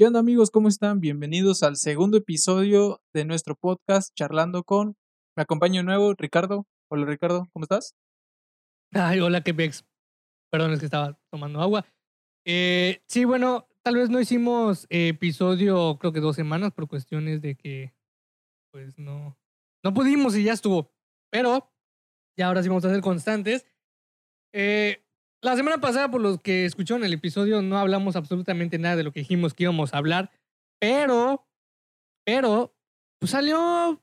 ¿Qué onda amigos? ¿Cómo están? Bienvenidos al segundo episodio de nuestro podcast Charlando con. Me acompaña de nuevo Ricardo. Hola Ricardo, ¿cómo estás? Ay, hola, Quebex. Perdón, es que estaba tomando agua. Eh, sí, bueno, tal vez no hicimos eh, episodio, creo que dos semanas, por cuestiones de que, pues no, no pudimos y ya estuvo. Pero ya ahora sí vamos a ser constantes. Eh, la semana pasada, por los que escucharon el episodio, no hablamos absolutamente nada de lo que dijimos que íbamos a hablar, pero, pero, pues salió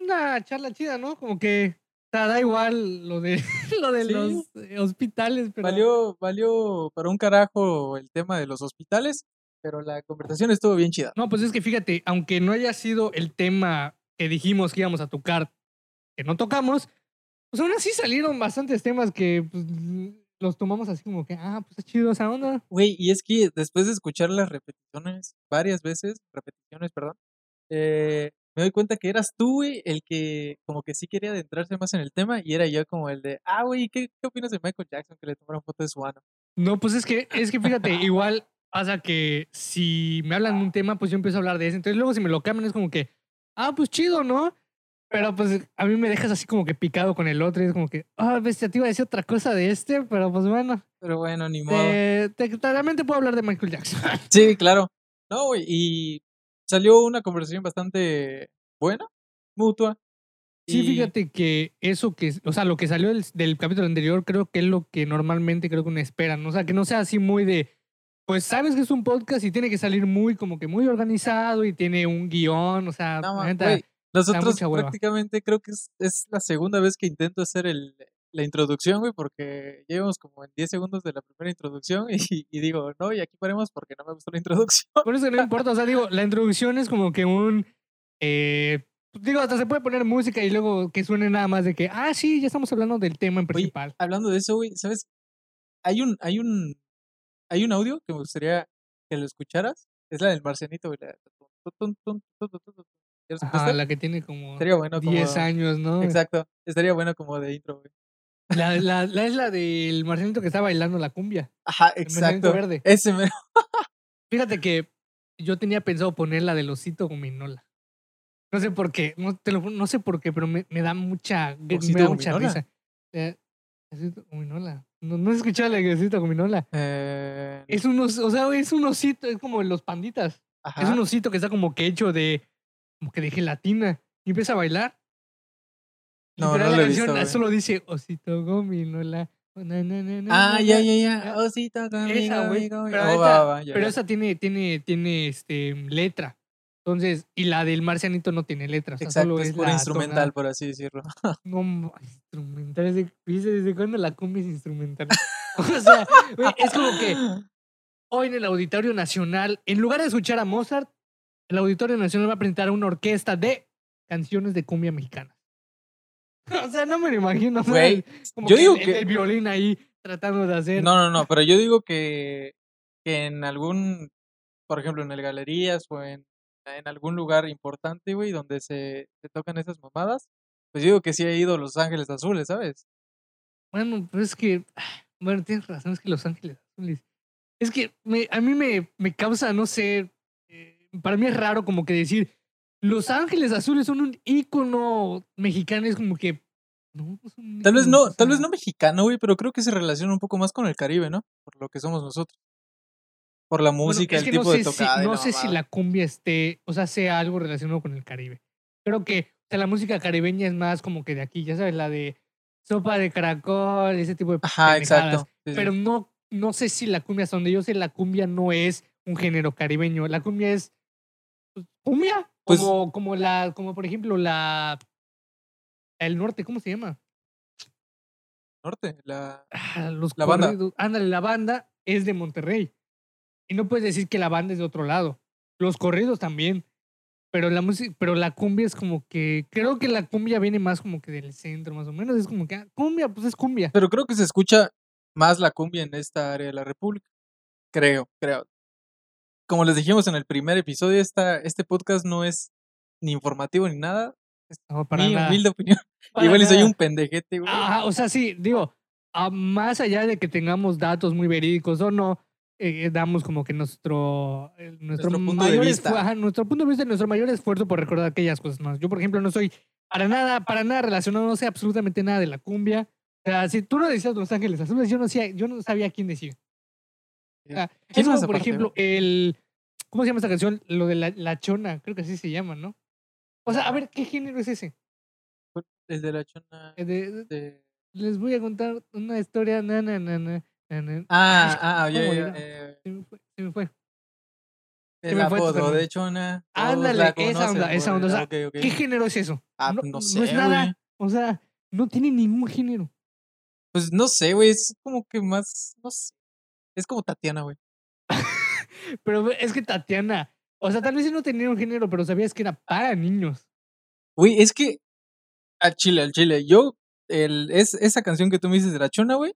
una charla chida, ¿no? Como que, o sea, da igual lo de, lo de Sí. los eh, hospitales, pero... Valió, valió para un carajo el tema de los hospitales, pero la conversación estuvo bien chida. No, pues es que fíjate, aunque no haya sido el tema que dijimos que íbamos a tocar, que no tocamos, pues aún así salieron bastantes temas que pues, los tomamos así como que, ah, pues está chido esa onda. Güey, y es que después de escuchar las repeticiones, varias veces, repeticiones, perdón, eh, me doy cuenta que eras tú, güey, el que como que sí quería adentrarse más en el tema y era yo como el de, ah, güey, ¿qué, ¿qué opinas de Michael Jackson que le tomaron foto de su ano? No, pues es que, es que fíjate, igual pasa que si me hablan de un tema, pues yo empiezo a hablar de ese. Entonces luego si me lo cambian es como que, ah, pues chido, ¿no? Pero pues a mí me dejas así como que picado con el otro y es como que, ah, bestia, te iba a decir otra cosa de este, pero pues bueno, Pero bueno, ni modo. te, te, realmente puedo hablar de Michael Jackson. Sí, claro. No, güey, y salió una conversación bastante buena, mutua. Sí, fíjate que eso que, o sea, lo que salió del, del capítulo anterior creo que es lo que normalmente creo que uno espera, ¿no? O sea, que no sea así muy de, pues sabes que es un podcast y tiene que salir muy como que muy organizado y tiene un guion, o sea, No, nosotros prácticamente creo que es, es la segunda vez que intento hacer el, la introducción, güey, porque llevamos como en 10 segundos de la primera introducción y, y digo, no, y aquí paremos porque no me gustó la introducción. por eso no importa, o sea, digo, la introducción es como que un, eh, digo, hasta se puede poner música y luego que suene nada más de que, ah, sí, ya estamos hablando del tema en Oye, principal. hablando de eso, güey, ¿sabes? Hay un, hay un, hay un audio que me gustaría que lo escucharas. Es la del marcianito, güey. la- tun, tun, tun, tun, tun, tun. ¿Ya lo Ajá, la que tiene como Estaría bueno como... 10 años, ¿no? Exacto. Estaría bueno como de intro, güey. La, la, la es la del marcianito que está bailando la cumbia. Ajá, El exacto. verde. Ese mero. Fíjate que yo tenía pensado poner la del osito gominola. No sé por qué, no, te lo no sé por qué, pero me, me da mucha, me ¿Osito da mucha gominola? risa. Eh, osito gominola. No, no he escuchado la de osito gominola. Eh, Es un, os- o sea, es un osito, es como los panditas. ajá. Es un osito que está como que hecho de, como que de gelatina. Y empieza a bailar. No, no la lo he visto, solo dice osito na, na, na, Ah, ya, na". ya, ya. Osito conmigo, Esa, güey. amigo, Pero, oh, esta, va, va, ya, pero ya. esa tiene, tiene, tiene este, letra. Entonces, y la del marcianito no tiene letra. O sea, Exacto, solo es es pura la instrumental, tonada. por así decirlo. No, instrumental. ¿Desde, ¿desde cuándo la cumbia es instrumental? o sea, es como que hoy en el Auditorio Nacional, en lugar de escuchar a Mozart, el Auditorio Nacional va a presentar una orquesta de canciones de cumbia mexicana. O sea, no me lo imagino. Güey, como yo que digo el, que- violín ahí tratando de hacer. No, no, no, pero yo digo que, que en algún, por ejemplo, en el Galerías o en, en algún lugar importante, güey, donde se, se tocan esas mamadas, pues yo digo que sí he ido Los Ángeles Azules, ¿sabes? Bueno, pero es que, bueno, tienes razón, es que Los Ángeles Azules. Es que me, a mí me, me causa, no sé, para mí es raro como que decir, Los Ángeles Azules son un ícono mexicano, es como que, no, no son Tal vez no, tal vez no mexicano, güey, pero creo que se relaciona un poco más con el Caribe, ¿no? Por lo que somos nosotros. Por la bueno, música, es el no tipo de si- tocada y no la sé si mamada. la cumbia esté, o sea, sea algo relacionado con el Caribe. Creo que o sea, la música caribeña es más como que de aquí, ya sabes, la de sopa de caracol, ese tipo de Ajá, exacto. sí, pero no, no sé si la cumbia, hasta donde yo sé, la cumbia no es un género caribeño. La cumbia es cumbia, Pues- como, como la, como por ejemplo la el norte, ¿cómo se llama? Norte, la... Ah, los La banda. Ándale, la banda es de Monterrey. Y no puedes decir que la banda es de otro lado. Los corridos también. Pero la música, pero la cumbia es como que, creo que la cumbia viene más como que del centro, más o menos. Es como que, ah, cumbia, pues es cumbia. Pero creo que se escucha más la cumbia en esta área de la República. Creo, creo. Como les dijimos en el primer episodio, esta, este podcast no es ni informativo ni nada. No, para Mi nada. humilde opinión. Para Igual y soy nada. un pendejete, güey. Ajá, o sea, sí, digo, a más allá de que tengamos datos muy verídicos o no, eh, damos como que nuestro, eh, nuestro, Nuestro punto de mayor vista. esfu- ajá, nuestro punto de vista, nuestro mayor esfuerzo por recordar aquellas cosas más. Yo, por ejemplo, no soy para nada, para nada relacionado, no sé absolutamente nada de la cumbia. O sea, si tú no decías Los Ángeles Azules, yo no, sabía, yo no sabía quién decir. O sea, ¿Quién es como, más por aparte, ejemplo, el... ¿Cómo se llama esta canción? Lo de la, la chona, creo que así se llama, ¿no? O sea, a ver, ¿qué género es ese? El de la chona. De- de- de- les voy a contar una historia. Na, na, na, na, na, na. Ah, Ay, ah, ya, ¿cómo ya, eh, Se me fue. Se me fue. el apodo de chona. Ándale, esa onda, esa onda, o sea. ¿Qué género es eso? Ah, no, no no sé, es nada. O sea, no tiene ningún género. Pues no sé, güey. Es como que más. No sé. Es como Tatiana, güey. Pero es que Tatiana, o sea, tal vez no tenía un género, pero sabías que era para niños. Güey, es que. Al chile, al chile. Yo. El, es, esa canción que tú me dices de la chona, güey.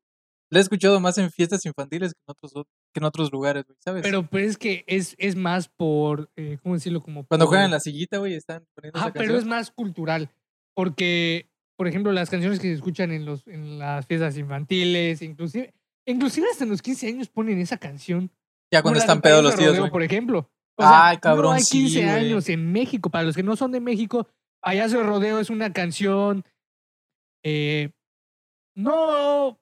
La he escuchado más en fiestas infantiles que en otros, lu- que en otros lugares, güey, ¿sabes? Pero pues es que es, es más por, eh, ¿cómo decirlo? Como Cuando juegan en por- la sillita, güey, están poniendo esa pero es más cultural. Porque, por ejemplo, las canciones que se escuchan en, los, en las fiestas infantiles, inclusive, inclusive hasta en los 15 años ponen esa canción. Ya cuando están pedos los tíos, Rodeo, por ejemplo. O Ay, no cabrón, hay sí, 15 güey. años en México. Para los que no son de México, Payaso de Rodeo es una canción eh, no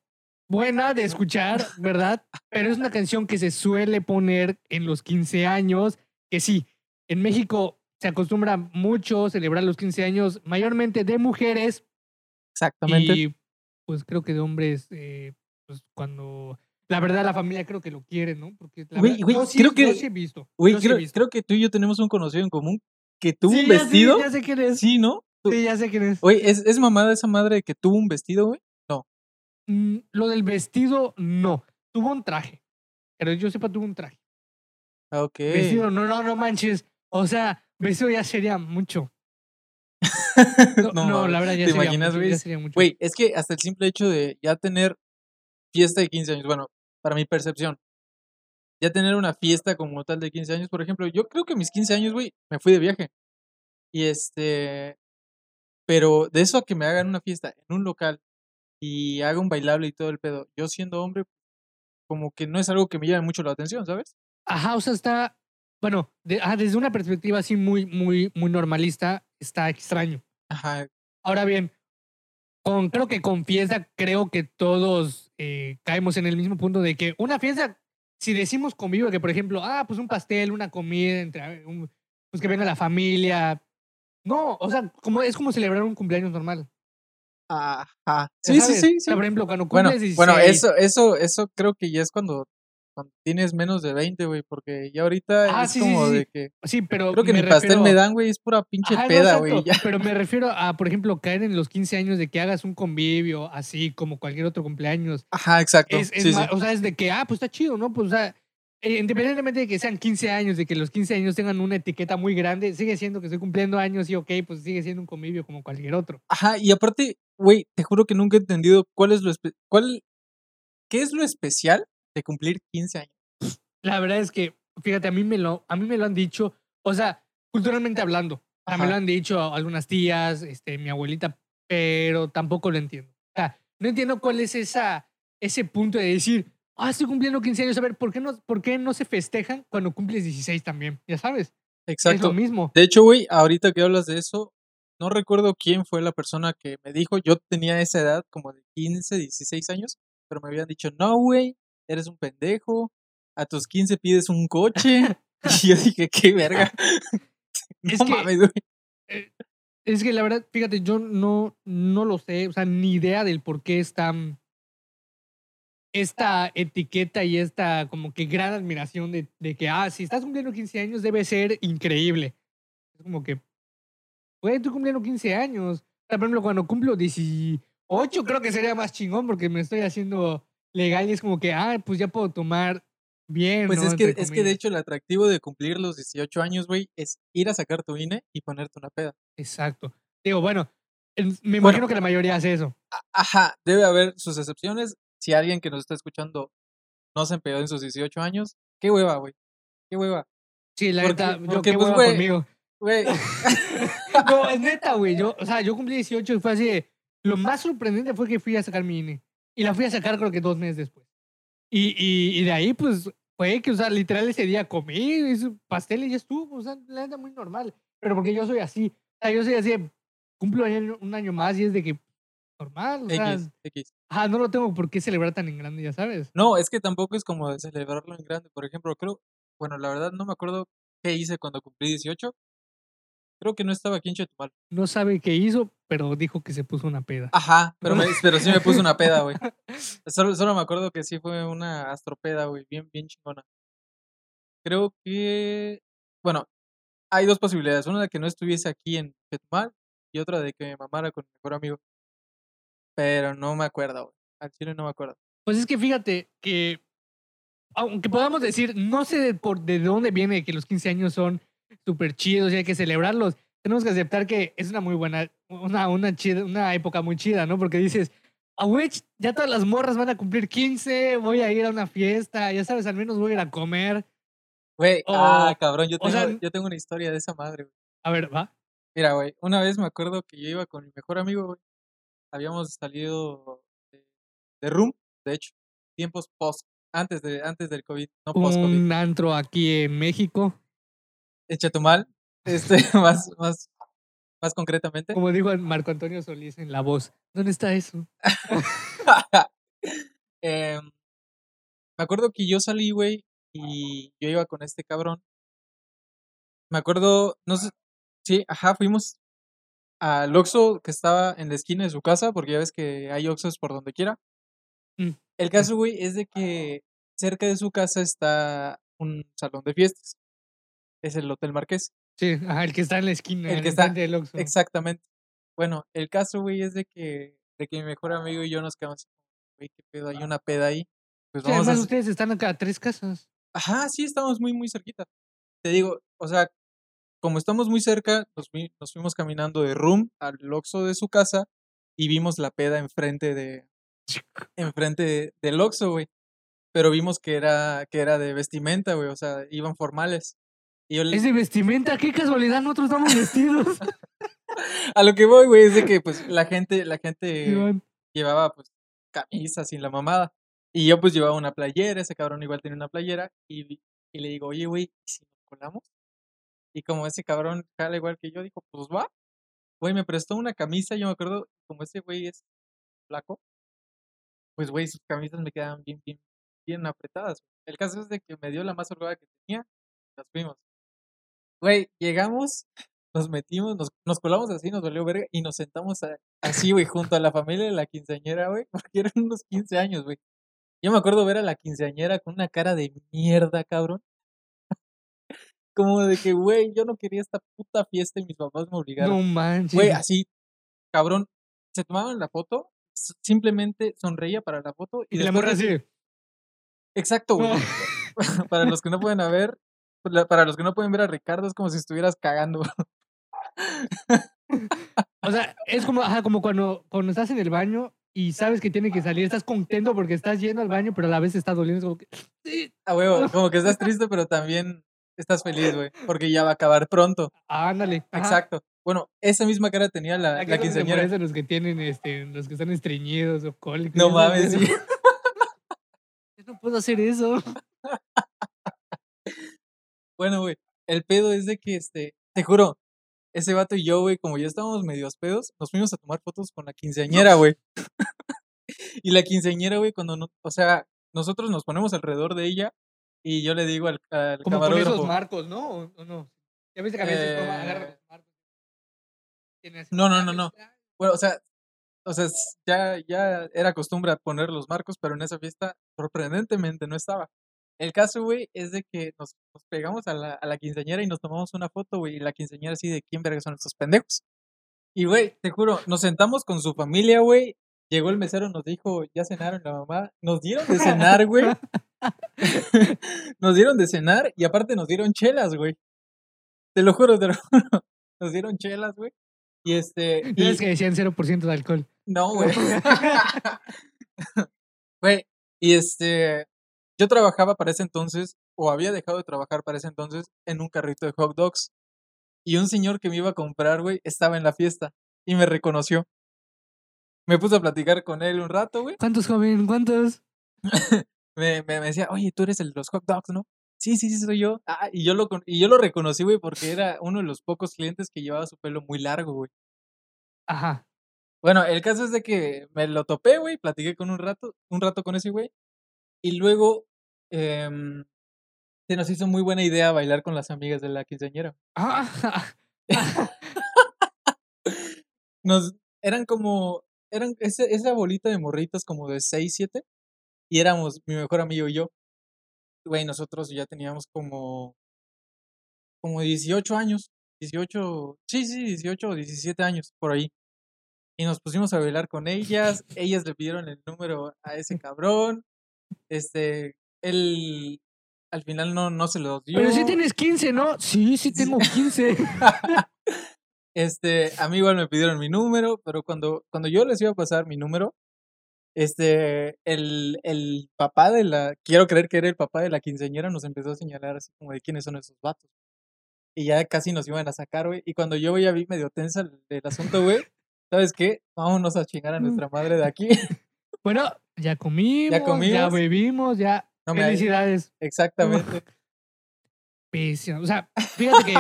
buena de escuchar, ¿verdad? Pero es una canción que se suele poner en los 15 años, que sí, en México se acostumbra mucho celebrar los 15 años, mayormente de mujeres Exactamente. y pues creo que de hombres, eh, pues cuando... La verdad, la familia creo que lo quiere, ¿no? Porque la Güey, verdad- güey, sí- creo que- sí he visto. Güey, yo sí he creo, visto. creo que tú y yo tenemos un conocido en común que tuvo Sí, un vestido. Ya sé quién es. Sí, ¿no? Sí, ya sé quién es. Oye, ¿es, es mamada esa madre que tuvo un vestido, güey? Mm, lo del vestido, no. Tuvo un traje. Pero yo sepa, tuvo un traje. Ah, ok. Vestido, no, no, no manches. O sea, vestido ya sería mucho. No, No no, la verdad ya ¿te sería imaginas, mucho, güey? ya sería mucho. Güey, es que hasta el simple hecho de ya tener fiesta de 15 años, bueno, para mi percepción, ya tener una fiesta como tal de 15 años, por ejemplo, yo creo que mis 15 años, güey, me fui de viaje. Y este, pero de eso a que me hagan una fiesta en un local y haga un bailable y todo el pedo, yo siendo hombre, como que no es algo que me llame mucho la atención, ¿sabes? Ajá, o sea, está. Bueno, de- ah, desde una perspectiva así muy, muy, muy normalista, está extraño. Ajá, Ahora bien, con, creo que con fiesta, creo que todos eh, caemos en el mismo punto de que una fiesta, si decimos convivio, que por ejemplo, ah, pues un pastel, una comida, entre, un- pues que venga la familia. No, o sea, como, es como celebrar un cumpleaños normal. Ajá. ¿ya Sí, sí, sí, por ejemplo, cuando Bueno, cumples 16. bueno, eso, eso, eso creo que ya es cuando, cuando tienes menos de 20, güey, porque ya ahorita Ah, es sí, como sí. de que Sí, pero. creo que me ni pastel refiero- me dan, güey, es pura pinche Ajá, peda, güey. Pero me refiero a, por ejemplo, caer en los 15 años de que hagas un convivio así como cualquier otro cumpleaños. Ajá, exacto. Es, es. O sea, es de que, ah, pues está chido, ¿no? Pues, o sea, eh, independientemente de que sean 15 años, de que los 15 años tengan una etiqueta muy grande, sigue siendo que estoy cumpliendo años y ok, pues sigue siendo un convivio como cualquier otro. Ajá, y aparte, güey, te juro que nunca he entendido cuál es lo cuál qué es lo especial de cumplir 15 años. La verdad es que, fíjate, a mí me lo, a mí me lo han dicho, o sea, culturalmente hablando, o sea, me lo han dicho algunas tías, este, mi abuelita, pero tampoco lo entiendo. O sea, no entiendo cuál es esa, ese punto de decir, ah, estoy cumpliendo 15 años, a ver, ¿por qué no, por qué no se festejan cuando cumples 16 también? Ya sabes, es Exacto. lo mismo. De hecho, güey, ahorita que hablas de eso, no recuerdo quién fue la persona que me dijo, yo tenía esa edad como de 15, 16 años, pero me habían dicho, no, güey, eres un pendejo, a tus 15 pides un coche. y yo dije, qué verga. no Es que- güey. Eh, Es que la verdad, fíjate, yo no, no lo sé, o sea, ni idea del por qué está esta etiqueta y esta como que gran admiración de, de que, ah, si estás cumpliendo 15 años debe ser increíble. Es como que, güey, estoy cumpliendo 15 años. Por ejemplo, cuando cumplo 18, creo que sería más chingón porque me estoy haciendo legal y es como que, ah, pues ya puedo tomar bien. Pues ¿no? es que, es que de hecho el atractivo de cumplir los 18 años, güey, es ir a sacar tu INE y ponerte una peda. Exacto. Digo, bueno, me Bueno. imagino que la mayoría hace eso. Ajá, debe haber sus excepciones. Si alguien que nos está escuchando no se empedó en sus 18 años, qué hueva, güey. Qué hueva. Sí, la Porque- neta, yo qué pues, hueva conmigo. Güey, No, es neta, güey. Yo, o sea, yo cumplí 18 y fue así. de- Lo más sorprendente fue que fui a sacar mi INE. Y la fui a sacar creo que dos meses después. Y, y, y de ahí, pues, fue que, o sea, literal ese día comí hice pastel y ya estuvo, o sea, la neta muy normal. Pero porque yo soy así, o sea, yo soy así, cumplo un año más y es de que normal, o sea, X, X. ajá, no lo tengo por qué celebrar tan en grande, ya sabes. No, es que tampoco es como celebrarlo en grande. Por ejemplo, creo, bueno, la verdad no me acuerdo qué hice cuando cumplí 18. Creo que no estaba aquí en Chetumal. No sabe qué hizo, pero dijo que se puso una peda. Ajá, pero, me- pero sí me puse una peda, güey. Solo, solo me acuerdo que sí fue una astropeda, güey, bien, bien chingona. Creo que, bueno, hay dos posibilidades. Una de que no estuviese aquí en Chetumal y otra de que me mamara con mi mejor amigo. Pero no me acuerdo, güey. Al chile no me acuerdo. Pues es que fíjate que, aunque podamos decir, no sé de, por, de dónde viene que los 15 años son súper chidos y hay que celebrarlos, tenemos que aceptar que es una muy buena, una, una, chida, una época muy chida, ¿no? Porque dices, ah, güey, ya todas las morras van a cumplir 15, voy a ir a una fiesta, ya sabes, al menos voy a ir a comer. Güey, ah, cabrón, yo o tengo, sea, yo tengo una historia de esa madre, güey. A ver, ¿va? Mira, güey, una vez me acuerdo que yo iba con mi mejor amigo, güey. Habíamos salido de, de room, de hecho, tiempos post, antes de, antes del COVID, no post-COVID. Un antro aquí en México, En Chetumal, este, más, más, más concretamente. como dijo Marco Antonio Solís en La Voz. ¿Dónde está eso? Em, me acuerdo que yo salí, güey, y yo iba con este cabrón. Me acuerdo, no sé, sí, ajá, fuimos al Oxxo que estaba en la esquina de su casa, porque ya ves que hay Oxxos por donde quiera. Mm, El caso, güey, es de que cerca de su casa está un salón de fiestas. Es el Hotel Marqués. Sí, ajá, el que está en la esquina, El que está- del Oxxo. Exactamente. Bueno, el caso, güey, es de que, de que mi mejor amigo y yo nos quedamos, güey, qué pedo, hay una peda ahí. Pues Sí, vamos a además ustedes están acá a tres casas. Ajá, sí, estamos muy, muy cerquita. Te digo, o sea, como estamos muy cerca, nos, fui- nos fuimos caminando de room al Oxxo de su casa y vimos la peda enfrente de, enfrente de- del Oxxo, güey. Pero vimos que era, que era de vestimenta, güey, o sea, iban formales. Y yo le- Es de vestimenta, qué casualidad, nosotros estamos vestidos. a lo que voy, güey, es de que pues la gente, la gente Iván. llevaba pues camisas sin la mamada. Y yo pues llevaba una playera, ese cabrón igual tenía una playera. Y, y le digo, oye, güey, ¿y si nos colamos? Y como ese cabrón jala igual que yo, dijo, pues va. Güey, me prestó una camisa, yo me acuerdo, como ese güey es flaco, pues güey, sus camisas me quedaban bien, bien, bien apretadas. El caso es de que me dio la más holgada que tenía, nos fuimos. Güey, llegamos, nos metimos, nos, nos colamos así, nos valió verga, y nos sentamos a- así, güey, junto a la familia de la quinceañera, güey, porque eran unos 15 años, güey. Yo me acuerdo ver a la quinceañera con una cara de mierda, cabrón. Como de que, güey, yo no quería esta puta fiesta y mis papás me obligaron. No manches. Güey, así, cabrón, se tomaban la foto, simplemente sonreía para la foto y, y la morra así. Exacto, güey. para los que no pueden ver, para los que no pueden ver a Ricardo es como si estuvieras cagando. O sea, es como, ajá, como cuando, cuando estás en el baño y sabes que tiene que salir, estás contento porque estás yendo al baño, pero a la vez estás doliendo. Es como que, sí, A huevo, como que estás triste, pero también estás feliz, güey, porque ya va a acabar pronto. ándale. ajá. Exacto. Bueno, esa misma cara tenía la, Aquí la es quinceañera. parecen los que tienen, este, los que están estreñidos o cólicos. No mames, sí. No puedo hacer eso. Bueno, güey, el pedo es de que, este, te juro, ese vato y yo, güey, como ya estábamos medios pedos, nos fuimos a tomar fotos con la quinceañera, güey. y la quinceañera, güey, cuando, no, o sea, nosotros nos ponemos alrededor de ella y yo le digo al, al Como camarógrafo. esos marcos, ¿no? ¿O, no? Ya viste que a veces toma, agarra Eh, los marcos. No, no, no, no. Bueno, o sea, o sea, ya, ya era costumbre poner los marcos, pero en esa fiesta sorprendentemente no estaba. El caso, güey, es de que nos, nos pegamos a la, a la quinceañera y nos tomamos una foto, güey, y la quinceañera así de quién verga son estos pendejos. Y, güey, te juro, nos sentamos con su familia, güey. Llegó el mesero, nos dijo, ya cenaron la mamá. Nos dieron de cenar, güey. nos dieron de cenar y aparte nos dieron chelas, güey. Te lo juro, te lo juro. Nos dieron chelas, güey. Y este. Y- ves que decían 0% de alcohol. no, güey. Güey, y este, yo trabajaba para ese entonces, o había dejado de trabajar para ese entonces, en un carrito de hot dogs. Y un señor que me iba a comprar, güey, estaba en la fiesta y me reconoció. Me puse a platicar con él un rato, güey. ¿Cuántos, joven? ¿Cuántos? me, me, me decía, oye, tú eres el de los hot dogs, ¿no? Sí, sí, sí, soy yo. Ah, y yo lo, y yo lo reconocí, güey, porque era uno de los pocos clientes que llevaba su pelo muy largo, güey. Ajá. Bueno, el caso es de que me lo topé, güey, platiqué con un rato, un rato con ese güey, y luego em, se nos hizo muy buena idea bailar con las amigas de la quinceañera. Ah, Nos, eran como, eran ese- esa bolita de morritas como de 6, 7, y éramos mi mejor amigo y yo. Güey, nosotros ya teníamos como, como 18 años, 18, sí, sí, 18 o 17 años, por ahí. Y nos pusimos a bailar con ellas, ellas le pidieron el número a ese cabrón, este, él al final no, no se los dio. Pero sí tienes 15, ¿no? Sí, sí tengo 15. Este, a mí igual me pidieron mi número, pero cuando, cuando yo les iba a pasar mi número, este, el, el papá de la, quiero creer que era el papá de la quinceañera, nos empezó a señalar así como de quiénes son esos vatos. Y ya casi nos iban a sacar, güey. Y cuando yo ya vi medio tensa el, el asunto, güey, ¿sabes qué? Vámonos a chingar a nuestra madre de aquí. Bueno, ya comimos, ya, comimos. bebimos, ya. No me- Felicidades. Exactamente. Pésimo. O sea, fíjate que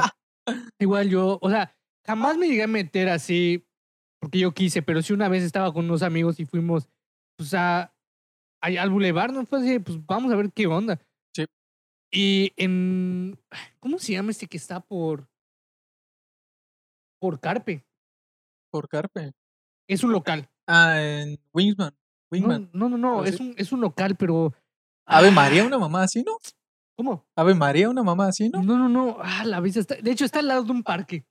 igual yo, o sea, jamás me llegué a meter así porque yo quise, pero sí una vez estaba con unos amigos y fuimos, pues, a, a- al bulevar, ¿no? Fue así, pues, vamos a ver qué onda. Sí. Y en, ¿cómo se llama este que está por, por Carpe? Por Carpe. Es un local. Ah, en Wingsman. No, Wingman. no, no, no, ¿O es sí? un, es un local, pero... Ave Ah, María, una mamá así, ¿no? ¿Cómo? Ave María, una mamá así, ¿no? No, no, no. Ah, la vista está. De hecho, está al lado de un parque.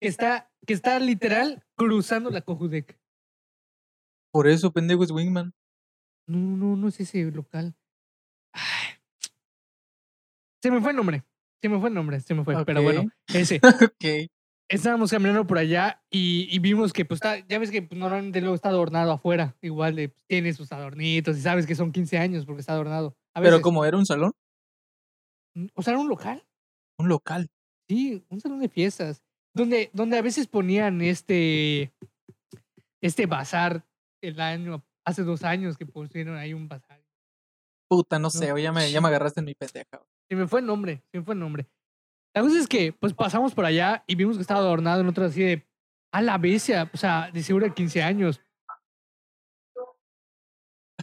Que está, que está literal cruzando la Cojudec. Por eso, pendejo, es Wingman. No, no, no es ese local. Ay. Se me fue el nombre. Se me fue el nombre, se me fue. Pero bueno, ese. ok. Estábamos caminando por allá y, y vimos que, pues, está, ya ves que pues, normalmente luego está adornado afuera. Igual de, pues, tiene sus adornitos y sabes que son 15 años porque está adornado. A Pero como era un salón, O sea, era un local. un local. Sí, un salón de fiestas. Donde, donde a veces ponían este, este bazar el año, hace dos años que pusieron ahí un bazar. Puta, no sé, güey, ya me, ya me agarraste en mi pendeja. Se me fue el nombre, se me fue el nombre. La cosa es que, pues pasamos por allá y vimos que estaba adornado en otro así de, a la bestia, o sea, de seguro de 15 años.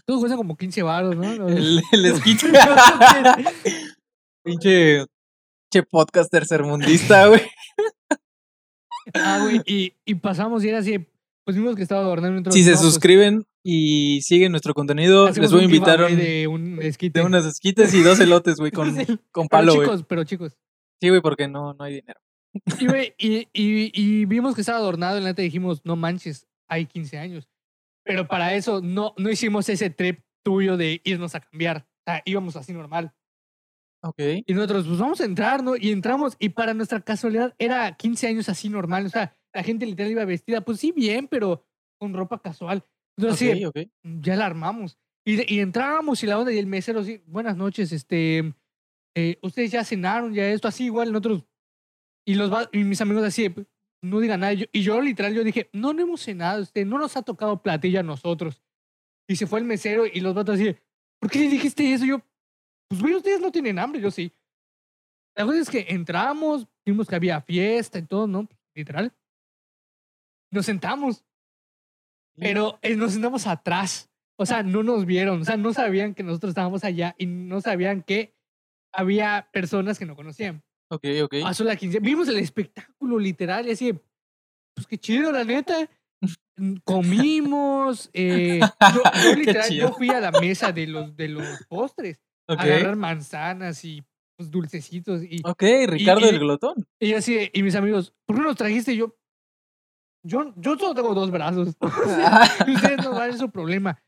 Todo cuesta como 15 baros, ¿no? El, el pinche, pinche podcast tercermundista, güey. Ah, güey, y, y pasamos y era así, pues vimos que estaba adornado en otro Si se pues, suscriben y siguen nuestro contenido, les voy a invitar un- de un esquite. de unas esquites y dos elotes, güey, con, con palo, güey. chicos, pero chicos. Sí, güey, porque no, no hay dinero. Y, güey, y, y, y vimos que estaba adornado y la neta dijimos, no manches, hay 15 años. Pero para eso no, no hicimos ese trip tuyo de irnos a cambiar. O sea, íbamos así normal. Ok. Y nosotros, pues vamos a entrar, ¿no? Y entramos y para nuestra casualidad era 15 años así normal. O sea, la gente literal iba vestida, pues sí, bien, pero con ropa casual. Entonces, sí, Ok, ok. ya la armamos. Y, y entrábamos y la onda y el mesero así, buenas noches, este, eh, ustedes ya cenaron, ya esto, así igual nosotros. Y, los y mis amigos así, no digan nada. Y yo, y yo literal, yo dije, no, no hemos cenado, este, no nos ha tocado platillo a nosotros. Y se fue el mesero y los vatos así, ¿por qué le dijiste eso? Y yo, pues güey, ustedes no tienen hambre, yo sí. La cosa es que entramos, vimos que había fiesta y todo, ¿no? Literal. Nos sentamos, pero eh, nos sentamos atrás. O sea, no nos vieron, o sea, no sabían que nosotros estábamos allá y no sabían que había personas que no conocían. Ok, ok. Pasó la 15. Vimos el espectáculo literal y así, pues qué chido, la neta. Comimos. eh, yo, yo literal, yo fui a la mesa de los, de los postres Ok. a agarrar manzanas y pues, dulcecitos. Y, Ok, Ricardo y- el glotón. y así, y mis amigos, ¿por qué nos trajiste? Y yo, yo, yo solo tengo dos brazos. Y ustedes no van, es su problema.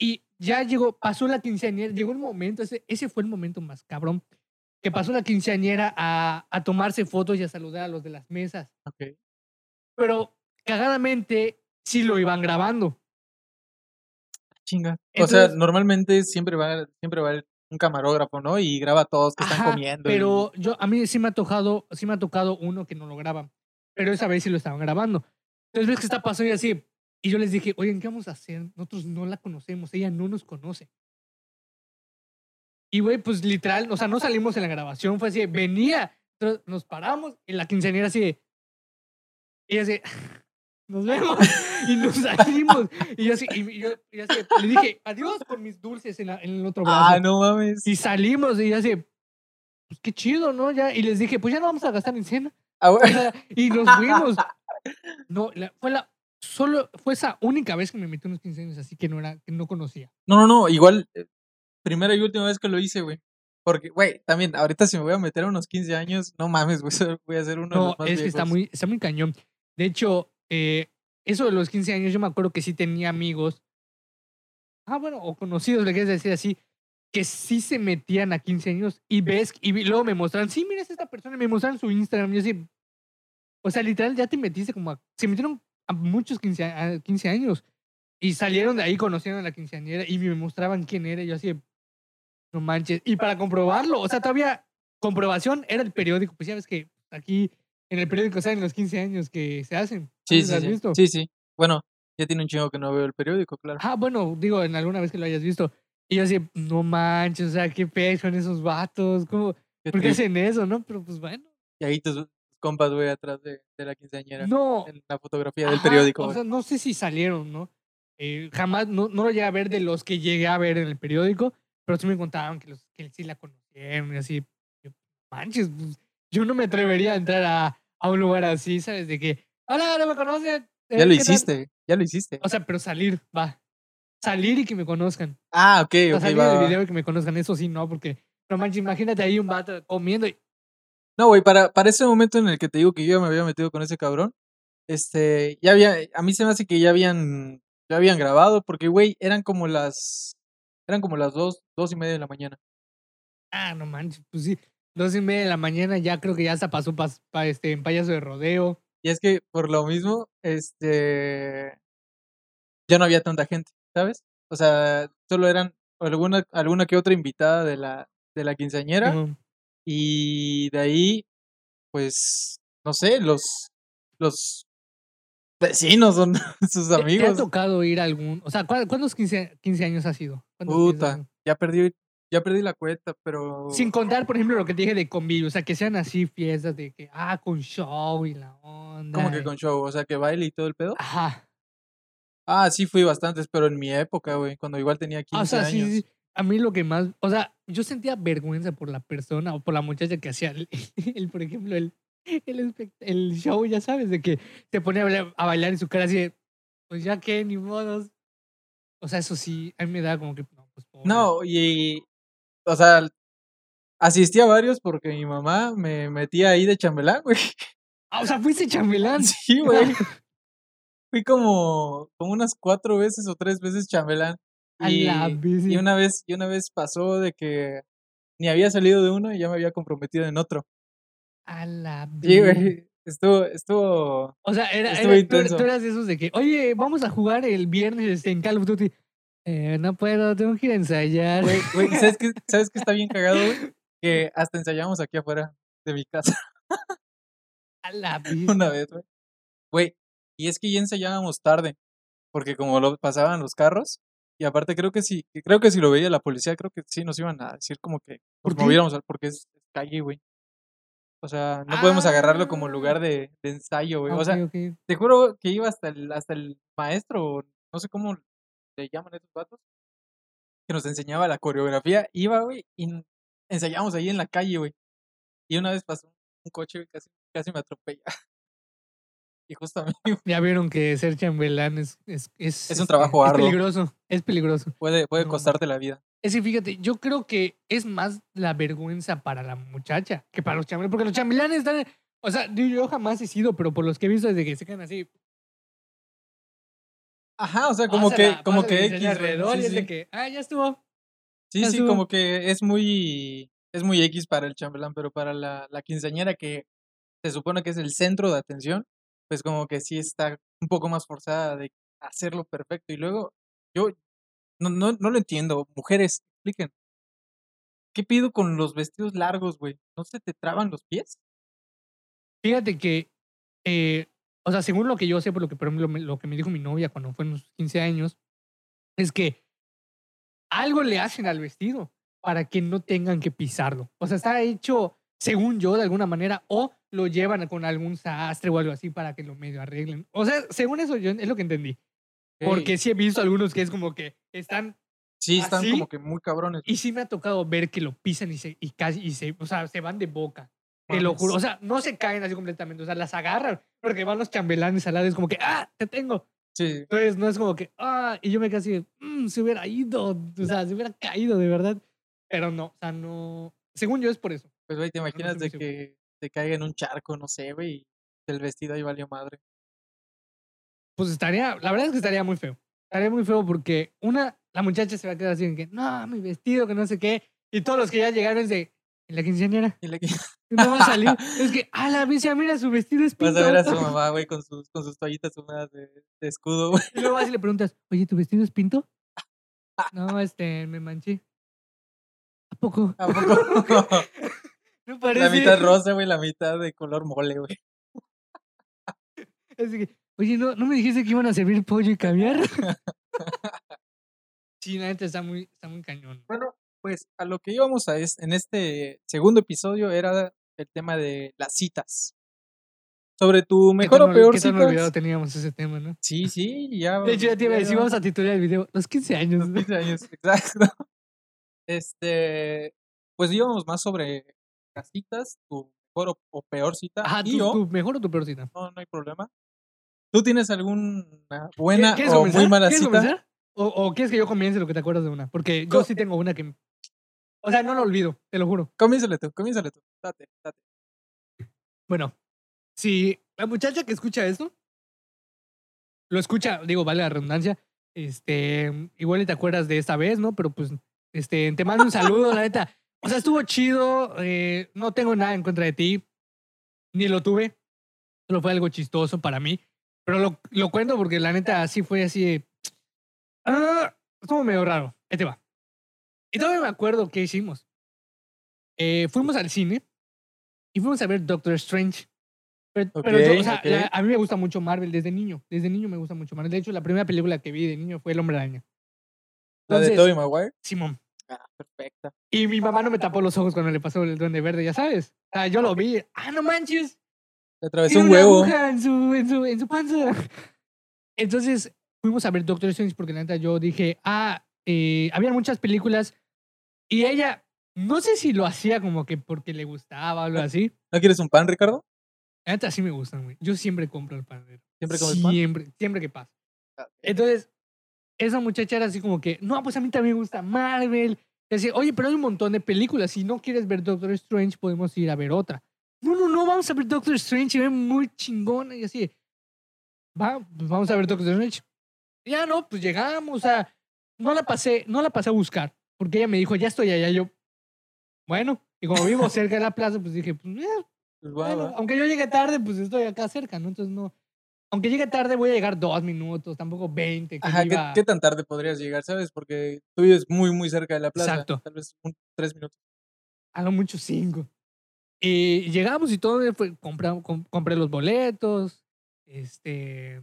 Y ya llegó, pasó la quinceañera, llegó el momento, ese, ese fue el momento más cabrón, que pasó la quinceañera a, a tomarse fotos y a saludar a los de las mesas. Ok. Pero cagadamente sí lo iban grabando. Chinga. o sea, Entonces- normalmente siempre va, siempre va un camarógrafo, ¿no? Y graba a todos que están Ajá, comiendo. y- Pero yo, a mí sí me ha tocado, sí me ha tocado uno que no lo graban. Pero esa vez sí lo estaban grabando. Entonces ves que está pasando y así. Y yo les dije, oigan, ¿qué vamos a hacer? Nosotros no la conocemos, ella no nos conoce. Y, güey, pues literal, o sea, no salimos en la grabación, fue así, de, venía, entonces, nos paramos y la quinceañera así de, y así, nos vemos y nos salimos. Y yo así, y yo, y así, le dije, adiós con mis dulces en, la- en el otro brazo. Ah, no mames. Y salimos y así, pues qué chido, ¿no? Ya, y les dije, pues ya no vamos a gastar en cena. Ah, O güey. sea, y nos fuimos. No, la- fue la, solo, fue esa única vez que me metí unos 15 años así que no era, que no conocía. No, no, no, igual, eh, primera y última vez que lo hice, güey. Porque, güey, también, ahorita si me voy a meter a unos 15 años, no mames, güey, voy a ser uno de No, los más es que está muy, está muy cañón. De hecho, eh, eso de los 15 años, yo me acuerdo que sí tenía amigos. Ah, bueno, o conocidos, le quieres decir así, que sí se metían a 15 años y ves, y luego me mostraron, sí, mira, es esta persona, y me mostraron su Instagram. Yo así, o sea, literal, ya te metiste como a, se metieron a muchos 15, a 15 años y salieron de ahí, conocieron a la quinceañera y me mostraban quién era. Y yo así, no manches. Y para comprobarlo, o sea, todavía comprobación era el periódico. Pues ya ves que aquí en el periódico salen los 15 años que se hacen. Sí, ¿No sí, has sí. visto? Sí, sí. Bueno, ya tiene un chingo que no veo el periódico, claro. Ah, bueno, digo, en alguna vez que lo hayas visto. Y yo así, no manches, o sea, qué pex con esos vatos. ¿Cómo, ¿Por qué hacen eso, no? Pero pues bueno. Y ahí tus compas, güey, atrás de, de la quinceañera. No. En la fotografía del Ajá, periódico, O sea, no sé si salieron, ¿no? Eh, jamás, no, no lo llegué a ver de los que llegué a ver en el periódico, pero sí me contaban que, los, que sí la conocieron y así. Yo, manches, pues, yo no me atrevería a entrar a, a un lugar así, ¿sabes? De que, hola, no me conocen. eh, ya lo ¿qué tal?". hiciste, ya lo hiciste. O sea, pero salir, va. Salir y que me conozcan. Ah, ok, O sea, ok, salir va, del video y que me conozcan, eso sí, no, porque, no manches, imagínate ahí un vato comiendo y, No, güey, para, para ese momento en el que te digo que yo ya me había metido con ese cabrón, este, ya había, a mí se me hace que ya habían, ya habían grabado, porque, güey, eran como las, eran como las dos, dos y media de la mañana. ah, no manches, pues sí. Dos y media de la mañana ya creo que ya hasta pasó pas- pa, este, en payaso de rodeo. Y es que por lo mismo, este, ya no había tanta gente, ¿sabes? O sea, solo eran alguna, alguna que otra invitada de la, de la quinceañera. Y de ahí, pues, no sé, los, los vecinos son sus ¿Te- ¿Te ha amigos. tocado ir a algún? O sea, ¿cuál- ¿cuántos 15, 15 años ha sido? ¿Cuántos 15 Puta, ya perdí, ya perdí la cuenta, pero Sin contar, por ejemplo, lo que te dije de convivio. O sea, que sean así fiestas de que, ah, con show y la onda. como que con show, o sea, que baile y todo el pedo. Ajá. Ah, sí fui bastantes, pero en mi época, güey, cuando igual tenía 15 Ah, o sea, sí, años. sí. A mí lo que más, o sea, yo sentía vergüenza por la persona o por la muchacha que hacía el, el, por ejemplo, el, el, show, ya sabes, de que se pone a bailar, a bailar en su cara así de, pues ya que, ni modos. O sea, eso sí, a mí me da como que, no, pues pobre. No, y, o sea, asistí a varios porque mi mamá me metía ahí de chambelán, güey. Ah, o sea, fuiste chambelán. Sí, güey. Fui como, como unas cuatro veces o tres veces chambelán. A Y, la y bestia. una vez, y una vez pasó de que ni había salido de uno y ya me había comprometido en otro. A la Sí, bestia. güey. Estuvo, estuvo. O sea, era, Estuvo era- tú, eras- intenso. tú eras de esos de que, oye, vamos a jugar el viernes en Call of Duty. Eh, no puedo, tengo que ir a ensayar. Güey, güey, ¿sabes qué, ¿sabes qué está bien cagado, güey? Que hasta ensayamos aquí afuera de mi casa A la bestia. una vez, güey. Güey, y es que ya ensayábamos tarde, porque como lo pasaban los carros, y aparte creo que sí, que creo que si lo veía la policía, creo que sí nos iban a decir como que ¿Por nos moviéramos, porque es calle, güey. O sea, no podemos agarrarlo como Ah. lugar de, de ensayo, güey. Ah, O sea, te juro que iba hasta el, hasta el maestro, no sé cómo le llaman esos vatos, que nos enseñaba la coreografía, iba, güey, y ensayábamos ahí en la calle, güey. Y una vez pasó un coche, güey, casi, casi me atropella. Y justo a mí güey, Ya vieron que ser chambelán es, es, es, Es un este, trabajo es arduo. peligroso. Es peligroso. puede, puede No. costarte la vida. Es que fíjate, yo creo que es más la vergüenza para la muchacha que para los chambelanes. Porque los chambelanes están. O sea, yo, jamás he sido, pero por los que he visto desde que se quedan así. Ajá, o sea, como pásala, que, como que X, alrededor y sí, es de que, ah, ya estuvo. Sí, ya sí, estuvo. como que es muy, es muy X para el chambelán, pero para la, la quinceañera que se supone que es el centro de atención, pues como que sí está un poco más forzada de hacerlo perfecto. Y luego, yo no, no, no lo entiendo. Mujeres, expliquen. ¿Qué pido con los vestidos largos, güey? ¿No se te traban los pies? Fíjate que, eh, o sea, según lo que yo sé, por lo que, por lo que me dijo mi novia cuando fue en sus 15 años, es que algo le hacen al vestido. para que no tengan que pisarlo. O sea, está hecho, según yo, de alguna manera, o lo llevan con algún sastre o algo así para que lo medio arreglen. O sea, según eso, yo es lo que entendí. Porque sí he visto algunos que es como que están Sí, están así, como que muy cabrones. y sí me ha tocado ver que lo pisan y se, y casi, y se, o sea, se van de boca. Te lo juro. O sea, no se caen así completamente. O sea, las agarran porque van los chambelanes al lado. Es como que, ah, te tengo. Sí, Entonces no es como que, ah, y yo me quedé así, de, "Mm, se hubiera ido, o sea, se hubiera caído de verdad. Pero no, o sea, no. Según yo es por eso. pues güey, te imaginas estoy de muy que te caiga en un charco, no sé, güey, y el vestido ahí valió madre. Pues estaría, la verdad es que estaría muy feo. Estaría muy feo porque una, la muchacha se va a quedar así en que, no, mi vestido, que no sé qué. Y todos los que ya llegaron es de, ¿en la quinceañera? Y le No va a salir. es que, a la ya mira su vestido es vas pinto. a ver a su mamá, güey, con sus, con sus toallitas húmedas de, de escudo, güey. Y luego vas y le preguntas, oye, ¿tu vestido es pinto? No, este, me manché. ¿A poco? ¿A poco? No la mitad rosa, güey, la mitad de color mole, güey. Así que, oye, ¿no, ¿no me dijiste que iban a servir pollo y caviar? sí, la neta está muy, está muy cañón. Bueno, pues a lo que íbamos a es, en este segundo episodio era el tema de las citas. Sobre tu ¿Qué mejor tan o peor ¿Qué tan olvidado teníamos ese tema, no? Sí, sí, ya. De hecho, ya te iba a decir, vamos a titular el video, los 15 años. los 15 años, exacto. Este, pues íbamos más sobre citas, tu mejor o, o peor cita. Ajá, y ¿tu, yo, tu mejor o tu peor cita? no, no hay problema. ¿Tú tienes alguna buena ¿Quieres o comenzar? muy mala ¿Quieres cita? ¿O, ¿O quieres que yo comience lo que te acuerdas de una? Porque yo Co- sí tengo una que... O sea, no lo olvido, te lo juro. Comiénzale tú, comiénzale tú. Date, date. Bueno, si la muchacha que escucha esto, lo escucha, digo, vale la redundancia, este, igual te acuerdas de esta vez, ¿no? Pero pues, este, te mando un saludo, la neta. O sea, estuvo chido, eh, no tengo nada en contra de ti, ni lo tuve, solo fue algo chistoso para mí, pero lo, lo cuento porque la neta así fue así, de, ah, estuvo medio raro, ahí te va. Y todavía me acuerdo qué hicimos. Eh, fuimos al cine y fuimos a ver Doctor Strange. Pero, pero yo, o sea, Ok, la- a mí me gusta mucho Marvel desde niño. Desde niño me gusta mucho Marvel. De hecho, la primera película que vi de niño fue El Hombre Araña. La de Entonces- Tobey Maguire. Simón. Ah, perfecta. Y mi mamá no me tapó los ojos cuando le pasó el duende verde, ya sabes. O sea, yo lo vi. ¡Ah, no manches! Le atravesó un huevo. en su, en, su, en su panza. Entonces, fuimos a ver Doctor Strange porque la neta yo dije, ah, eh, había muchas películas y ella, no sé si lo hacía como que porque le gustaba o algo así. ¿No quieres un pan, Ricardo? La neta sí me gustan, güey. Yo siempre compro el panadero. ¿Siempre comes pan? Siempre, siempre que pasa. Entonces, esa muchacha era así como que, no, pues a mí también me gusta Marvel. Y así, oye, pero hay un montón de películas. Si no quieres ver Doctor Strange, podemos ir a ver otra. No, no, no, vamos a ver Doctor Strange. Se ve muy chingona. Y así, va, pues vamos a ver Doctor Strange. Y ya no, pues llegamos. O sea, no la pasé, no la pasé a buscar. Porque ella me dijo, ya estoy allá. Y yo, bueno. Y como vivo cerca de la plaza, pues dije, pues, eh, Pues bueno, aunque yo llegue tarde, pues estoy acá cerca, ¿no? Entonces no. Aunque llegue tarde, voy a llegar dos minutos, tampoco 20. Que Ajá, ¿qué, qué tan tarde podrías llegar, sabes? Porque tú vives muy, muy cerca de la plaza. Exacto. Tal vez un, tres minutos. A lo mucho cinco. Y llegamos y todo, eh, fue, compra- com- compré los boletos. Este.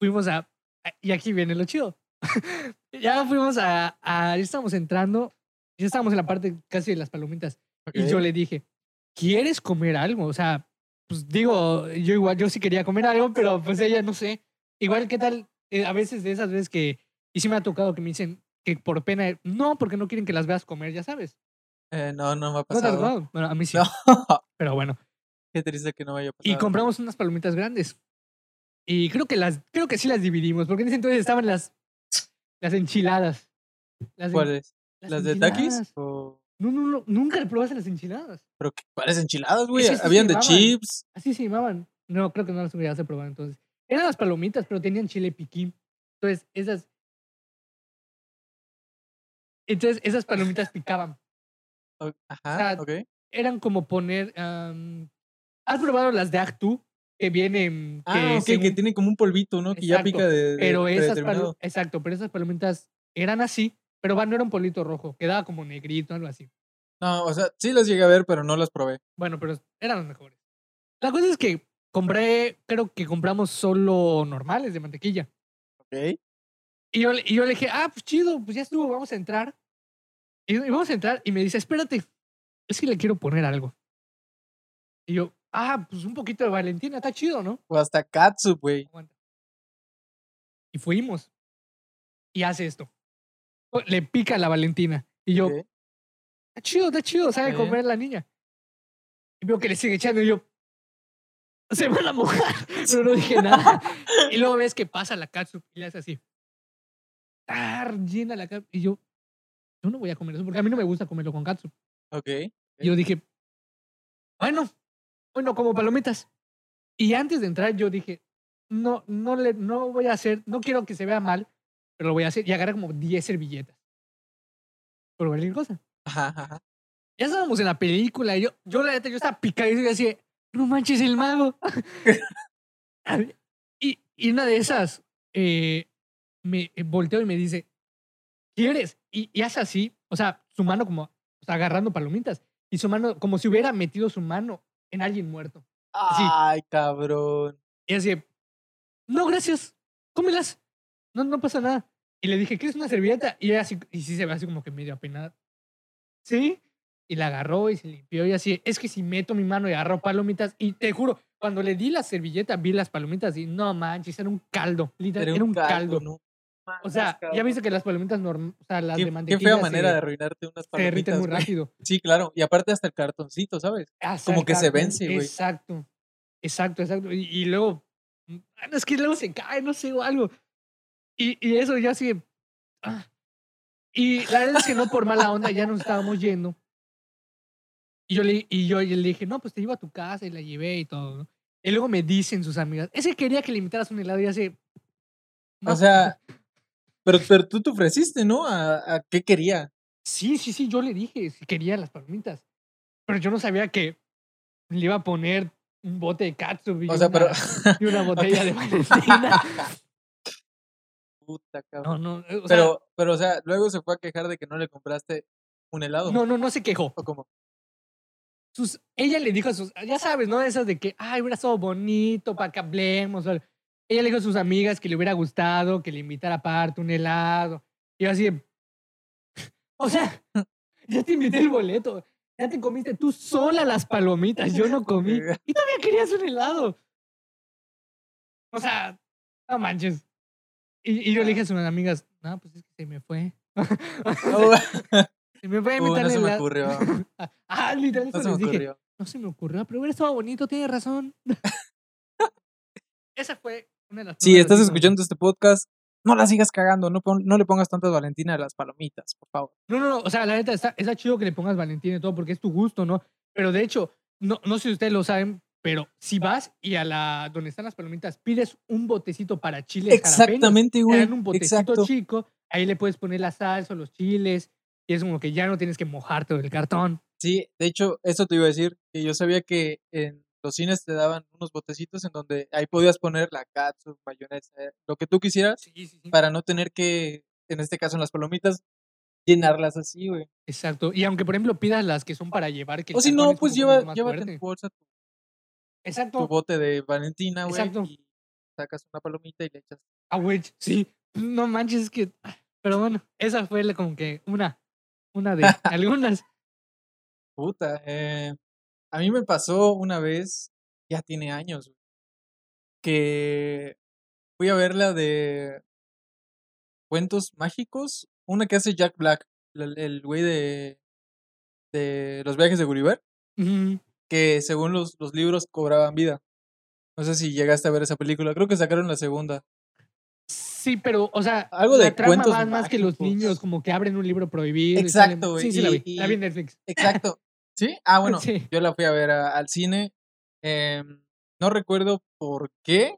Fuimos a. Y aquí viene lo chido. ya fuimos a, a. Ya estábamos entrando. Ya estábamos en la parte casi de las palomitas. Y yo le dije, ¿quieres comer algo? O sea, pues digo, yo igual, yo sí quería comer algo, pero pues ella no sé. Igual, ¿qué tal? Eh, a veces de esas veces que, y sí me ha tocado que me dicen que por pena, no, porque no quieren que las veas comer, ya sabes. Eh, no, no me ha ¿No te pasado. tocado? Bueno, a mí sí, No. pero bueno. Qué triste que no me haya pasado. Y compramos unas palomitas grandes. Y creo que las, creo que sí las dividimos, porque en ese entonces estaban las, las enchiladas. Las, ¿Cuáles? ¿Las de taquis? enchiladas. O... No, no, no, nunca probaste las enchiladas. ¿Pero qué? ¿Cuáles enchiladas, güey? sí, sí, Habían de chips. Así se llamaban. No, creo que no las hubiera a probar entonces. Eran las palomitas, pero tenían chile piquín. Entonces, esas. Entonces, esas palomitas picaban. O- Ajá, sea, ok. Eran como poner. ¿Has probado las de Actu? Que vienen. Ah, que ok, que según- tiene como un polvito, ¿no? Que ya pica de, de Pero esas. Exacto, pero esas palomitas eran así. Pero va, no era un polito rojo. Quedaba como negrito, algo así. No, o sea, sí las llegué a ver, pero no las probé. Bueno, pero eran las mejores. La cosa es que compré. Creo que compramos solo normales de mantequilla. Ok. Y yo, le- y yo le dije, ah, pues chido, pues ya estuvo, vamos a entrar. Y, y vamos a entrar y me dice, espérate, es que le quiero poner algo. Y yo, ah, pues un poquito de Valentina, está chido, ¿no? O hasta Katsu, güey. Y fuimos. Y hace esto. O- Le pica la Valentina. Y yo, está chido, está chido, sabe comer la niña. Y veo que le sigue echando y yo, se van a mojar. Pero no dije nada. Y luego ves que pasa la catsup y le hace así. Tar, llena la catsup. Y yo, yo no voy a comer eso porque a mí no me gusta comerlo con catsup. Ok. Y yo dije, bueno, bueno, como palomitas. Y antes de entrar yo dije, no, no, le, no voy a hacer, no quiero que se vea mal, pero lo voy a hacer. Y agarré como 10 servilletas. Por cualquier cosa. Ajá, ajá. Ya estábamos en la película y yo, yo la neta, yo estaba picadísimo y así, no manches el mago. y, y una de esas eh, me eh, volteó y me dice, ¿quieres? Y, y hace así, o sea, su mano como o sea, agarrando palomitas y su mano como si hubiera metido su mano en alguien muerto. Ay, cabrón. Y así, no, gracias, cómelas, no, no pasa nada. Y le dije, ¿quieres una servilleta? Y ella así, y sí se ve así como que medio apenada. ¿Sí? Y la agarró y se limpió y así, es que si meto mi mano y agarro palomitas, y te juro, cuando le di la servilleta, vi las palomitas y no manches, era un caldo, literal, era, un caldo. no O sea, ya viste que las palomitas norm o sea, las Qué, de qué mantequilla fea se- manera de arruinarte unas se derriten palomitas, muy rápido. Sí, claro. Y aparte hasta el cartoncito, ¿sabes? Hasta Como el que se cartón, vence, güey. Exacto, exacto, exacto. Y, y luego, mm, ah, no, es que luego se cae, no sé, o algo. Y, y eso ya así. ah. Y la verdad es que no por mala onda, ya nos estábamos yendo. Y yo le, y yo le dije, no, pues te llevo a tu casa y la llevé y todo, ¿no? Y luego me dicen sus amigas, ese quería que le invitaras un helado y así. O sea, pero, pero tú te ofreciste, ¿no? ¿A, a qué quería? Sí, sí, sí, yo le dije si quería las palomitas. Pero yo no sabía que le iba a poner un bote de catsup y, O sea, una, pero... y una botella Ok. de Valentina. Puta, No, cabrón. no, eh, o sea, pero, pero, o sea, luego se fue a quejar de que no le compraste un helado. no, no, no se quejó. ¿O cómo? Sus, ella le dijo a sus, ya sabes, ¿no? Esas de que, ay, hubiera estado bonito para que hablemos. Ella le dijo a sus amigas que le hubiera gustado, que le invitara aparte un helado. Y yo así, de, o sea, ya te invité el boleto. Ya te comiste tú sola las palomitas, yo no comí. Y todavía querías un helado. O sea, no manches. Y, y yo le dije a sus amigas, no, pues es que se me fue. Se me fue a uh, invitar no se me ocurrió. ah, literal, No se me les dije. ocurrió. No se me ocurrió, pero hubiera estado bonito, tienes razón. Esa fue una de las Si estás escuchando este podcast, no la sigas cagando. No, pon- no le pongas tantas Valentina a las palomitas, por favor. No, no, no, o sea, la neta, está, está chido que le pongas Valentín y todo porque es tu gusto, ¿no? Pero de hecho, no, no sé si ustedes lo saben, pero si vas y a la donde están las palomitas pides un botecito para chiles jalapeños, Exactamente, te güey. dan un botecito Exacto. chico, ahí le puedes poner la salsa o los chiles y es como que ya no tienes que mojarte del cartón. Sí, de hecho, eso te iba a decir, que yo sabía que en los cines te daban unos botecitos en donde ahí podías poner la catsup, mayonesa, lo que tú quisieras, Sí, sí, sí. para no tener que, en este caso en las palomitas, llenarlas así, güey. Exacto. Y aunque, por ejemplo, pidas las que son para llevar, que O si no, es pues lleva, llévate en bolsa tu, Exacto. tu bote de Valentina, güey, Exacto. y sacas una palomita y le echas. Ah, güey, sí. No manches, es que. Pero bueno, esa fue como que una. Una de algunas. Puta, eh, a mí me pasó una vez, ya tiene años, güey, que fui a ver la de Cuentos Mágicos, una que hace Jack Black, el güey de, de los viajes de Gulliver, Ujú. Que según los, los libros cobraban vida. No sé si llegaste a ver esa película, creo que sacaron la segunda. Sí, pero, o sea, Algo la de trama cuentos más, que los niños, como que abren un libro prohibido. y salen- Exacto, Sí, sí, la vi. y- La vi en Netflix. Exacto. ¿Sí? Ah, bueno, Sí. yo la fui a ver a- al cine. em, no recuerdo por qué,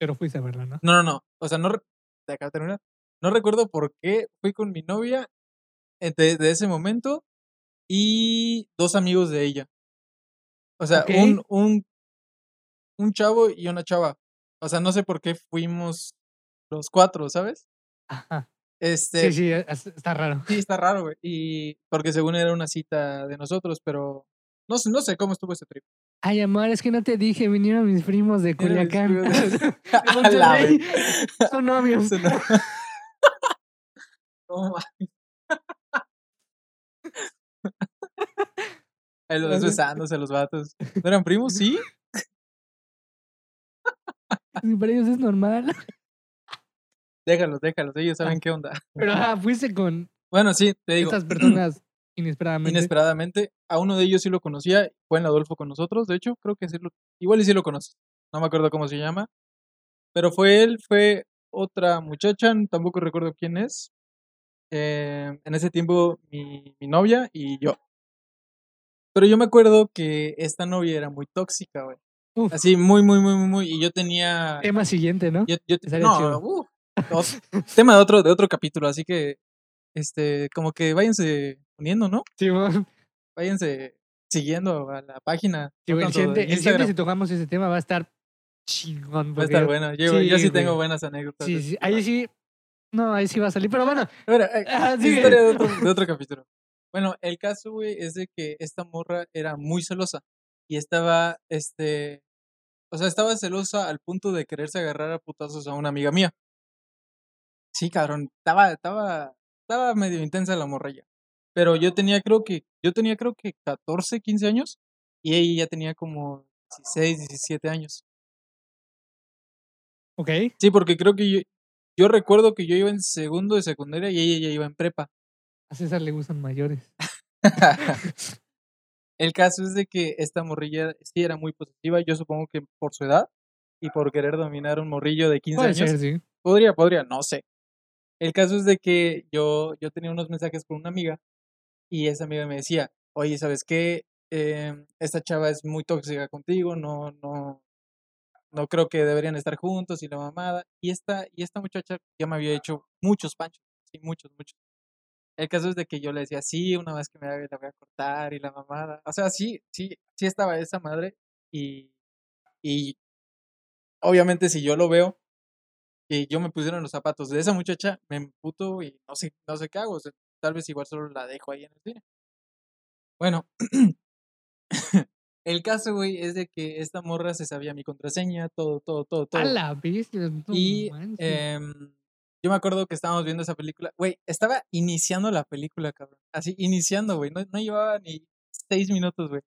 Pero fuiste a verla, ¿no? No, no, no. O sea, no. re- de acá termina. No recuerdo por qué fui con mi novia eh, de, de ese momento y dos amigos de ella. O sea, un, un, un chavo y una chava. O sea, no sé por qué fuimos los cuatro, ¿sabes? Ajá. Este, Sí, sí, es- está raro. sí, está raro, güey. Y porque según era una cita de nosotros, pero no sé, no sé cómo estuvo ese trip. Ay, amor, es que no te dije, vinieron mis primos de Culiacán. Son novios. No- Ahí los ves besándose los vatos. ¿No eran primos? Sí. Sí, Para ellos es normal. Déjalos, déjalos. Ellos saben qué onda. Pero ah, fuiste con Bueno, sí, te digo. estas personas inesperadamente. Inesperadamente, a uno de ellos sí lo conocía. Fue en Adolfo con nosotros. De hecho, creo que sí lo. Igual y sí lo conoces. No me acuerdo cómo se llama. Pero fue él, fue otra muchacha. Tampoco recuerdo quién es. Eh, en ese tiempo, mi, mi novia y yo. Pero yo me acuerdo que esta novia era muy tóxica, güey. Uf, Así, muy, muy, muy, muy, muy. Y yo tenía. tema siguiente, ¿no? Yo, yo- no, uh, tema de otro, de otro capítulo, así que, este, como que váyanse uniendo, ¿no? Sí, bueno. Váyanse siguiendo a la página. Sí, no el siguiente, el siguiente, si tocamos ese tema, va a estar chingón. Va a estar bueno. Yo, sí, yo sí tengo buenas anécdotas. Sí, sí, ese ahí sí. No, ahí sí va a salir. Pero bueno, Bueno, eh, Ah, sigue. historia de otro, de otro capítulo. Bueno, el caso, güey, es de que esta morra era muy celosa y estaba, este, o sea, estaba celosa al punto de quererse agarrar a putazos a una amiga mía. Sí, cabrón, estaba, estaba, estaba medio intensa la morrilla. Pero yo tenía, creo que, yo tenía, creo que 14, 15 años y ella ya tenía como 16, 17 años. ok. Sí, porque creo que yo, yo recuerdo que yo iba en segundo de secundaria y ella ya iba en prepa. A César le gustan mayores. El caso es de que esta morrilla sí era muy positiva, yo supongo que por su edad y por querer dominar un morrillo de 15 Puede años. ser, sí. Podría, podría, no sé. El caso es de que yo, yo tenía unos mensajes con una amiga y esa amiga me decía, oye, ¿sabes qué? Em, esta chava es muy tóxica contigo, no, no, no creo que deberían estar juntos y la mamada. Y esta, y esta muchacha ya me había hecho muchos panchos, sí, muchos, muchos. El caso es de que yo le decía, sí, una vez que me haga la voy a cortar y la mamada. O sea, sí, sí, sí estaba esa madre y, y obviamente si yo lo veo y yo me pusiera en los zapatos de esa muchacha, me emputo y no sé, no sé qué hago. o sea, tal vez igual solo la dejo ahí en el cine. Bueno, el caso, güey, es de que esta morra se sabía mi contraseña, todo, todo, todo, A todo. la bestia. no Y. yo me acuerdo que estábamos viendo esa película. Güey, estaba iniciando la película, cabrón. Así, iniciando, güey. No, no llevaba ni seis minutos, güey.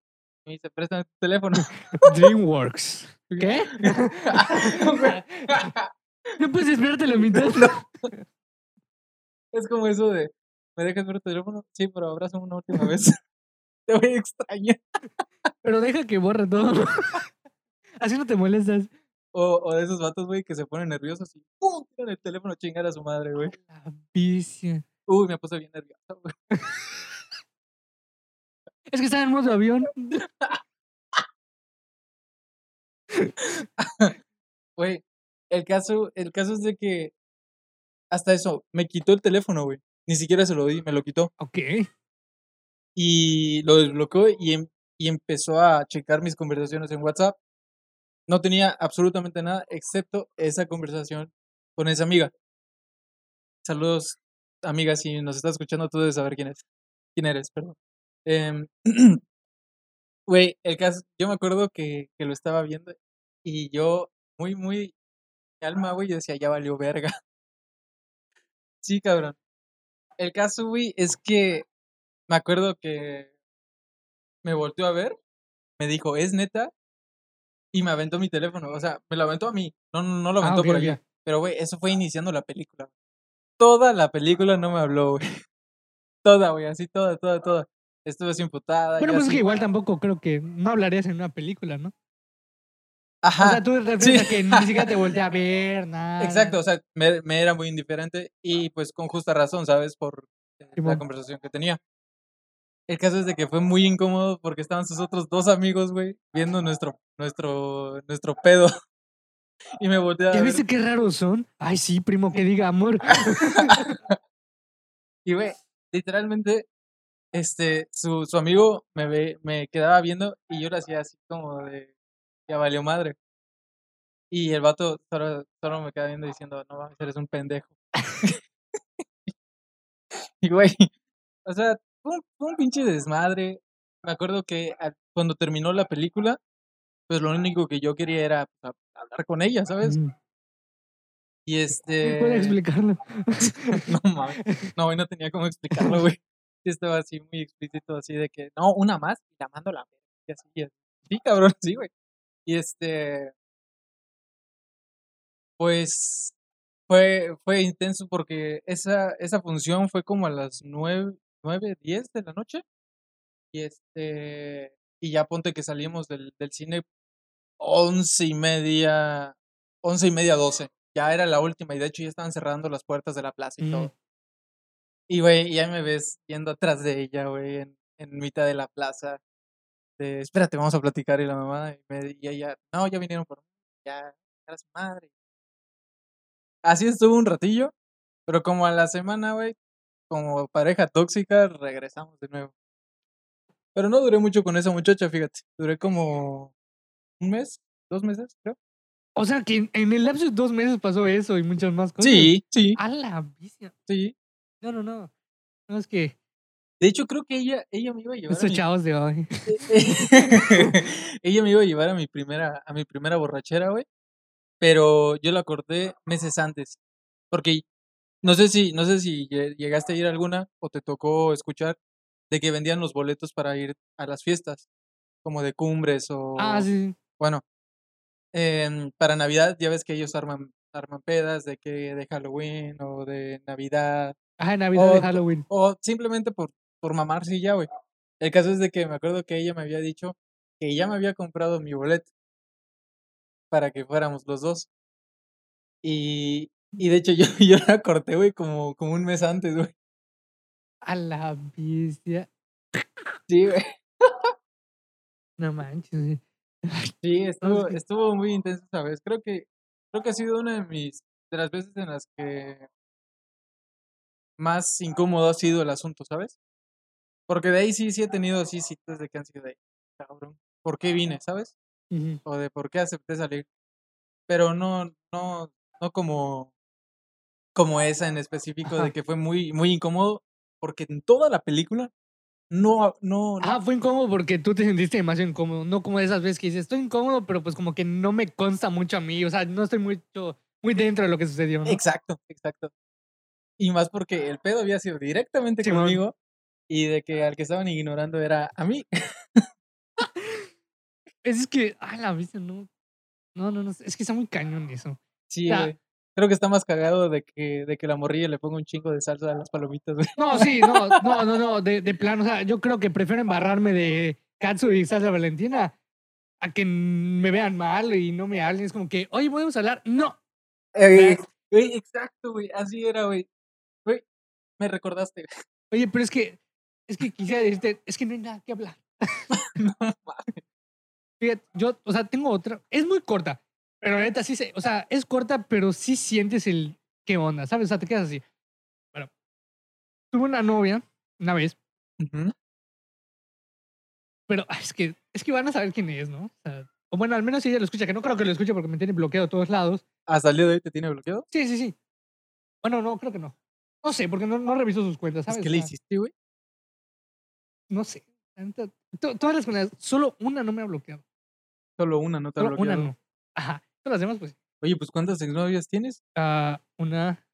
Me dice, préstame tu teléfono. DreamWorks. ¿Qué? ¿No puedes esperarte la mitad? es como eso de, ¿me dejas ver tu teléfono? Sí, pero abrazo una última vez. Te voy a extrañar. Pero deja que borre todo. Así no te molestas. O, o de esos vatos, güey, que se ponen nerviosos y ¡pum! tiran el teléfono a chingar a su madre, güey. La bestia. Uy, me puse bien nervioso, güey. Es que estaba en modo avión. Güey, el caso, el caso es de que hasta eso, me quitó el teléfono, güey. Ni siquiera se lo di, me lo quitó. Ok. Y lo desbloqueó y, em- y empezó a checar mis conversaciones en WhatsApp. No tenía absolutamente nada excepto esa conversación con esa amiga. Saludos, amiga, si nos estás escuchando, tú debes saber quién es. ¿Quién eres? Perdón. Em, Güey, el caso, yo me acuerdo que, que lo estaba viendo y yo, muy, muy, alma, güey, yo decía, ya valió verga. Sí, cabrón. El caso, güey, es que me acuerdo que me volteó a ver, me dijo, ¿es neta? Y me aventó mi teléfono. O sea, me lo aventó a mí. No, no, no lo Ah, aventó ok, por ok. allá. Pero, güey, eso fue iniciando la película. Toda la película no me habló, güey. Toda, güey, así, toda, toda, toda. Estuve así emputada. Bueno, pues es que igual tampoco creo que no hablarías en una película, ¿no? O Ajá. sea, tú refieres a que ni siquiera te voltea a ver, nada. Exacto, o sea, me, me era muy indiferente y pues con justa razón, ¿sabes? Por eh, la conversación que tenía. El caso es de que fue muy incómodo porque estaban sus otros dos amigos, güey, viendo nuestro, nuestro, nuestro pedo. Y me volteé a ¿Ya ver. viste qué raros son? Ay, sí, primo, que diga amor. Y, güey, literalmente, este, su, su amigo me ve, me quedaba viendo y yo le hacía así como de, ya valió madre. Y el vato solo, solo me queda viendo diciendo, no mames, eres un pendejo. y, güey, o sea, un, fue un pinche desmadre. Me acuerdo que cuando terminó la película, pues lo único que yo quería era pues, hablar con ella, ¿sabes? Mm, Y este... Puede explicarlo. no mames, no, güey, no tenía cómo explicarlo, güey. estaba así muy explícito, así de que, no, una más y la mando la. Y así, y así. Sí, cabrón, sí, güey. Y este, pues fue, fue intenso porque esa, esa función fue como a las nueve, nueve, diez de la noche. Y este, y ya ponte que salimos del, del cine once y media, once y media, doce. Ya era la última y de hecho ya estaban cerrando las puertas de la plaza y Mm. todo. Y güey, ya me ves yendo atrás de ella, güey, en, en mitad de la plaza. De, espérate, vamos a platicar y la mamá, y, me, y ella, no, ya vinieron por mí, ya, era su madre. Así estuvo un ratillo, pero como a la semana, güey, como pareja tóxica, regresamos de nuevo. Pero no duré mucho con esa muchacha, fíjate. Duré como un mes, dos meses, creo. O sea, que en- el lapso de dos meses pasó eso y muchas más cosas. Sí, sí, A la vicia. sí. No, no, no. No es que De hecho, creo que ella, ella me iba a llevar a estos mi- chavos de hoy. ella me iba a llevar a mi primera, a mi primera borrachera, güey. Pero yo la corté meses antes. Porque no sé si, no sé si lle- llegaste a ir a alguna o te tocó escuchar de que vendían los boletos para ir a las fiestas, como de cumbres o Ah, sí. sí. bueno, para Navidad ya ves que ellos arman, arman pedas de que de Halloween o de Navidad Ajá, Navidad de O- Halloween. o simplemente por, por mamarse y ya, güey. El caso es de que me acuerdo que ella me había dicho que ya me había comprado mi boleto para que fuéramos los dos. Y, y de hecho yo, yo la corté, güey, como, como un mes antes, güey. A la bestia. Sí, güey. No manches. güey. Sí, estuvo, estuvo muy intenso esa vez. Creo que, creo que ha sido una de mis, de las veces en las que más incómodo ha sido el asunto, ¿sabes? Porque de ahí sí, sí he tenido así citas de que han sido de, cabrón, ¿por qué vine, sabes? O de por qué acepté salir. Pero no, no, no como, como esa en específico Ajá. de que fue muy, muy incómodo, porque en toda la película no, no, no- Ah, fue incómodo porque tú te sentiste demasiado incómodo. No como de esas veces que dices, estoy incómodo, pero pues como que no me consta mucho a mí. O sea, no estoy mucho, muy dentro de lo que sucedió, ¿no? exacto, exacto. Y más porque el pedo había sido directamente Simón. conmigo y de que al que estaban ignorando era a mí. Es que, ah, la vista, no. No, no, no. Es que está muy cañón eso. Sí, Ya. güey. Creo que está más cagado de que, de que la morrilla le ponga un chingo de salsa a las palomitas, güey. No, sí, no, no, no, no. De, de plano, o sea, yo creo que prefiero embarrarme de Katsu y salsa valentina a que me vean mal y no me hablen. Es como que, oye, podemos hablar. No. Eh, güey, exacto, güey. Así era, güey. Güey, me recordaste. Oye, pero es que, es que quisiera decirte, es que no hay nada que hablar. no mames. Fíjate, yo, o sea, tengo otra. Es muy corta, pero la neta sí se, o sea, es corta, pero sí sientes el qué onda, ¿sabes? O sea, te quedas así. Bueno, tuve una novia una vez, pero es que, es que van a saber quién es, ¿no? O, sea, o bueno, al menos si ella lo escucha, que no creo que lo escuche porque me tiene bloqueado a todos lados. ¿Hasta el día de hoy te tiene bloqueado? Sí, sí, sí. Bueno, no, creo que no. No sé, porque no, no reviso sus cuentas, ¿Es ¿sabes? que O le hiciste, güey? No sé. todas las cuentas, solo una no me ha bloqueado. Solo una, no te ha Solo una bloqueado. no. Ajá. Las demás, pues. Oye, pues ¿cuántas exnovias tienes? ah, una,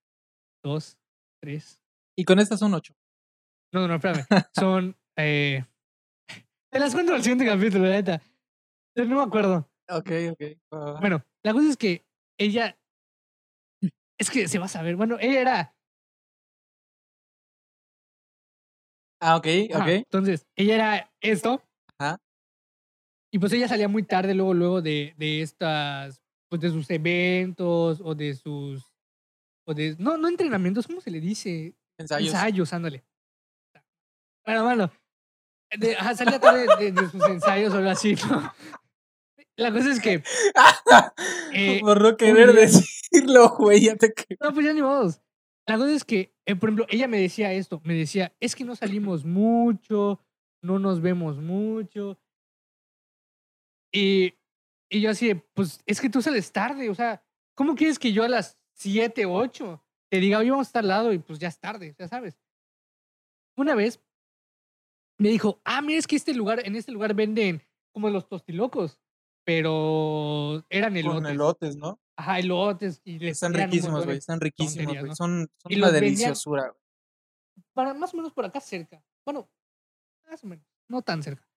dos, tres, Y con estas son ocho. No, no, no, espérame. Son. Eh... Te las cuento al siguiente capítulo, la neta. No me acuerdo. Ok, ok. Bueno, la cosa es que ella. Es que se va a saber. Bueno, ella era. Ah, ok, ok. Entonces, ella era esto. Ajá. Y pues ella salía muy tarde luego, luego de, de estas. Pues de sus eventos o de sus. O de. No, no entrenamientos, ¿cómo se le dice? Ensayos. Ensayos, ándale. Bueno, bueno. De, ajá, salía tarde de, de sus ensayos o algo así, ¿no? La cosa es que. eh, Por no querer decirlo, güey, ya te que- No, pues ya ni modos. La cosa es que, eh, por ejemplo, ella me decía esto, me decía, es que no salimos mucho, no nos vemos mucho. Y, y yo así, pues es que tú sales tarde, o sea, ¿cómo quieres que yo a las 7, 8 te diga, oye, vamos a estar al lado y pues ya es tarde, ya sabes? Una vez me dijo, ah, mira, es que este lugar, en este lugar venden como los tostilocos, pero eran elotes. Con elotes, ¿no? Ajá, elotes. Y les Están riquísimos, güey. Están riquísimos, güey. ¿no? Son, son Y una vendían- deliciosura, güey. para más o menos por acá cerca. Bueno, más o menos, no tan cerca.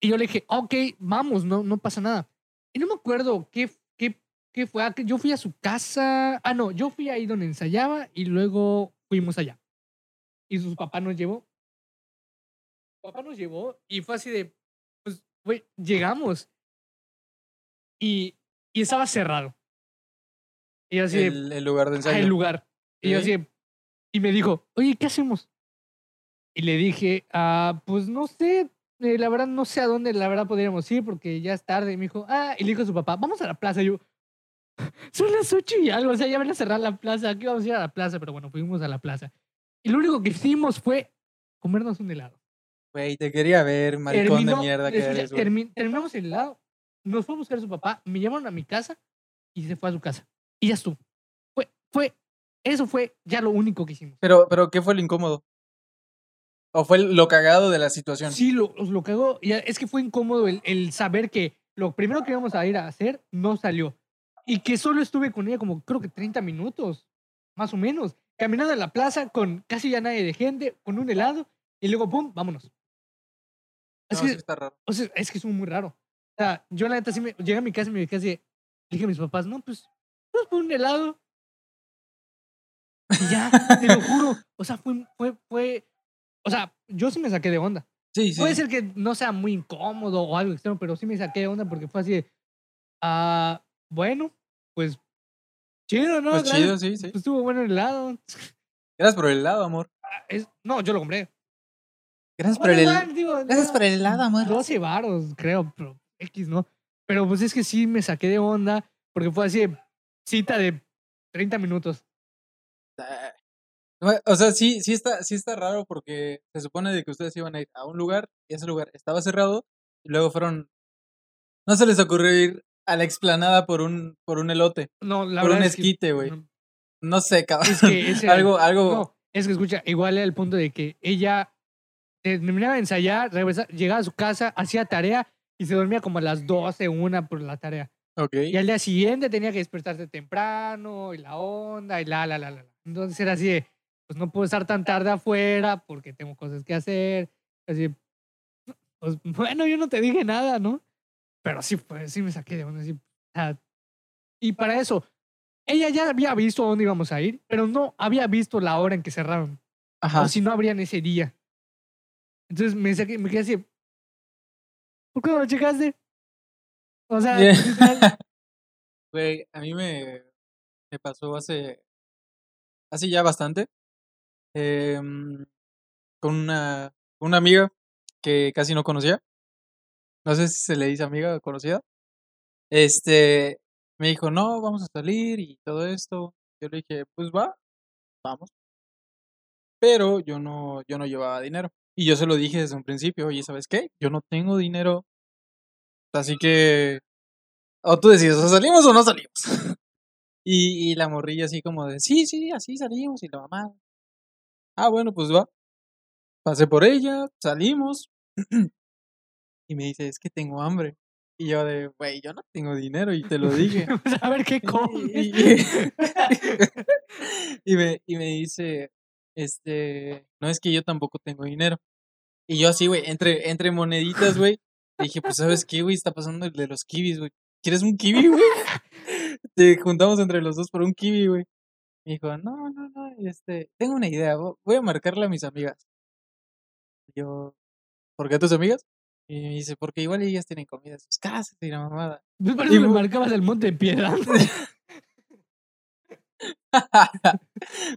Y yo le dije, ok, vamos, no, no pasa nada. Y no me acuerdo qué, qué, qué fue. Ah, Yo fui a su casa. Ah, no, yo fui ahí donde ensayaba y luego fuimos allá. Y su papá nos llevó. Su papá nos llevó y fue así de, pues, güey, llegamos. Y, y estaba cerrado. Y así de, El, el lugar de "Ah, ensayo. el lugar. Y yo Ok. así, de- y me dijo, oye, ¿qué hacemos? Y le dije, ah, pues no sé, eh, la verdad no sé a dónde la verdad podríamos ir porque ya es tarde. Y me dijo, ah, y le dijo a su papá, vamos a la plaza. Y yo, son las ocho y algo, o sea, ya van a cerrar la plaza, aquí vamos a ir a la plaza, pero bueno, fuimos a la plaza. Y lo único que hicimos fue comernos un helado. Güey, te quería ver, maricón de mierda que eres, termi- terminamos el helado, nos fue a buscar a su papá, me llamaron a mi casa y se fue a su casa. Y ya estuvo. Fue, fue, eso fue ya lo único que hicimos. Pero, pero, ¿qué fue lo incómodo? ¿O fue lo cagado de la situación? Sí, lo, lo cagó. Es que fue incómodo el, el saber que lo primero que íbamos a ir a hacer no salió. Y que solo estuve con ella como creo que 30 minutos, más o menos. Caminando en la plaza con casi ya nadie de gente, con un helado. Y luego, ¡pum! Vámonos. Es, No, que, sí está raro. o sea, es que es muy raro. O sea, yo la neta sí me... Llegué a mi casa y me dije dije a mis papás, no, pues... Pues por un helado. Y ya, te lo juro. O sea, fue, fue, fue... O sea, yo sí me saqué de onda. Sí, sí. Puede ser que no sea muy incómodo o algo extremo, pero sí me saqué de onda porque fue así de, ah, bueno, pues chido, ¿no? Pues chido, sí, sí. Pues estuvo bueno el helado. Gracias por el helado, amor. Ah, es- no, yo lo compré. Gracias por Bueno, el igual, digo, Gracias no, por el helado, amor. 12 varos, creo, pero X, ¿no? Pero pues es que sí me saqué de onda porque fue así de cita de 30 minutos. O sea, sí, sí está, sí está raro porque se supone de que ustedes iban a ir a un lugar y ese lugar estaba cerrado y luego fueron. No se les ocurrió ir a la explanada por un, por un elote. No, la Por un verdad es que- esquite, güey. no, No sé, cabrón. Es que ese algo, algo. No, es que escucha, igual era el punto de que ella terminaba de ensayar, regresa- llegaba a su casa, hacía tarea y se dormía como a las 12, una por la tarea. Ok. Y al día siguiente tenía que despertarse temprano y la onda y la, la, la, la. la. Entonces era así de, pues no puedo estar tan tarde afuera porque tengo cosas que hacer. Así, pues bueno, yo no te dije nada, ¿no? Pero sí, pues sí me saqué de onda. sea, y para eso, ella ya había visto a dónde íbamos a ir, pero no había visto la hora en que cerraron. Ajá. O si no abrían ese día. Entonces me, saqué, me quedé así. ¿Por qué no lo checaste? O sea, Güey, a mí me, me pasó hace, hace ya bastante. Em, con una, una amiga que casi no conocía. No sé si se le dice amiga conocida. Este, me dijo, no, vamos a salir y todo esto. Yo le dije, pues va, vamos. Pero yo no, yo no llevaba dinero. Y yo se lo dije desde un principio, oye, ¿sabes qué? Yo no tengo dinero. Así que, o tú decides, o salimos o no salimos. Y, y la morrilla así como de, sí, sí, así salimos y la mamá. Ah, bueno, pues va. Pasé por ella, salimos. y me dice, es que tengo hambre. Y yo de, güey, yo no tengo dinero y te lo dije. Pues, a ver qué comes. y- y me, y me dice, este, no es que yo tampoco tengo dinero. Y yo así, güey, entre, entre moneditas, güey, dije, pues, ¿sabes qué, güey? Está pasando el de los kibis, güey. ¿Quieres un kiwi, güey? Te juntamos entre los dos por un kiwi, güey. Me dijo, no, no, no, este, tengo una idea, vo- voy a marcarle a mis amigas. Yo, ¿por qué a tus amigas? Y me dice, porque igual ellas tienen comida en sus casas y la mamada. Pues por y me marcabas el monte de piedad.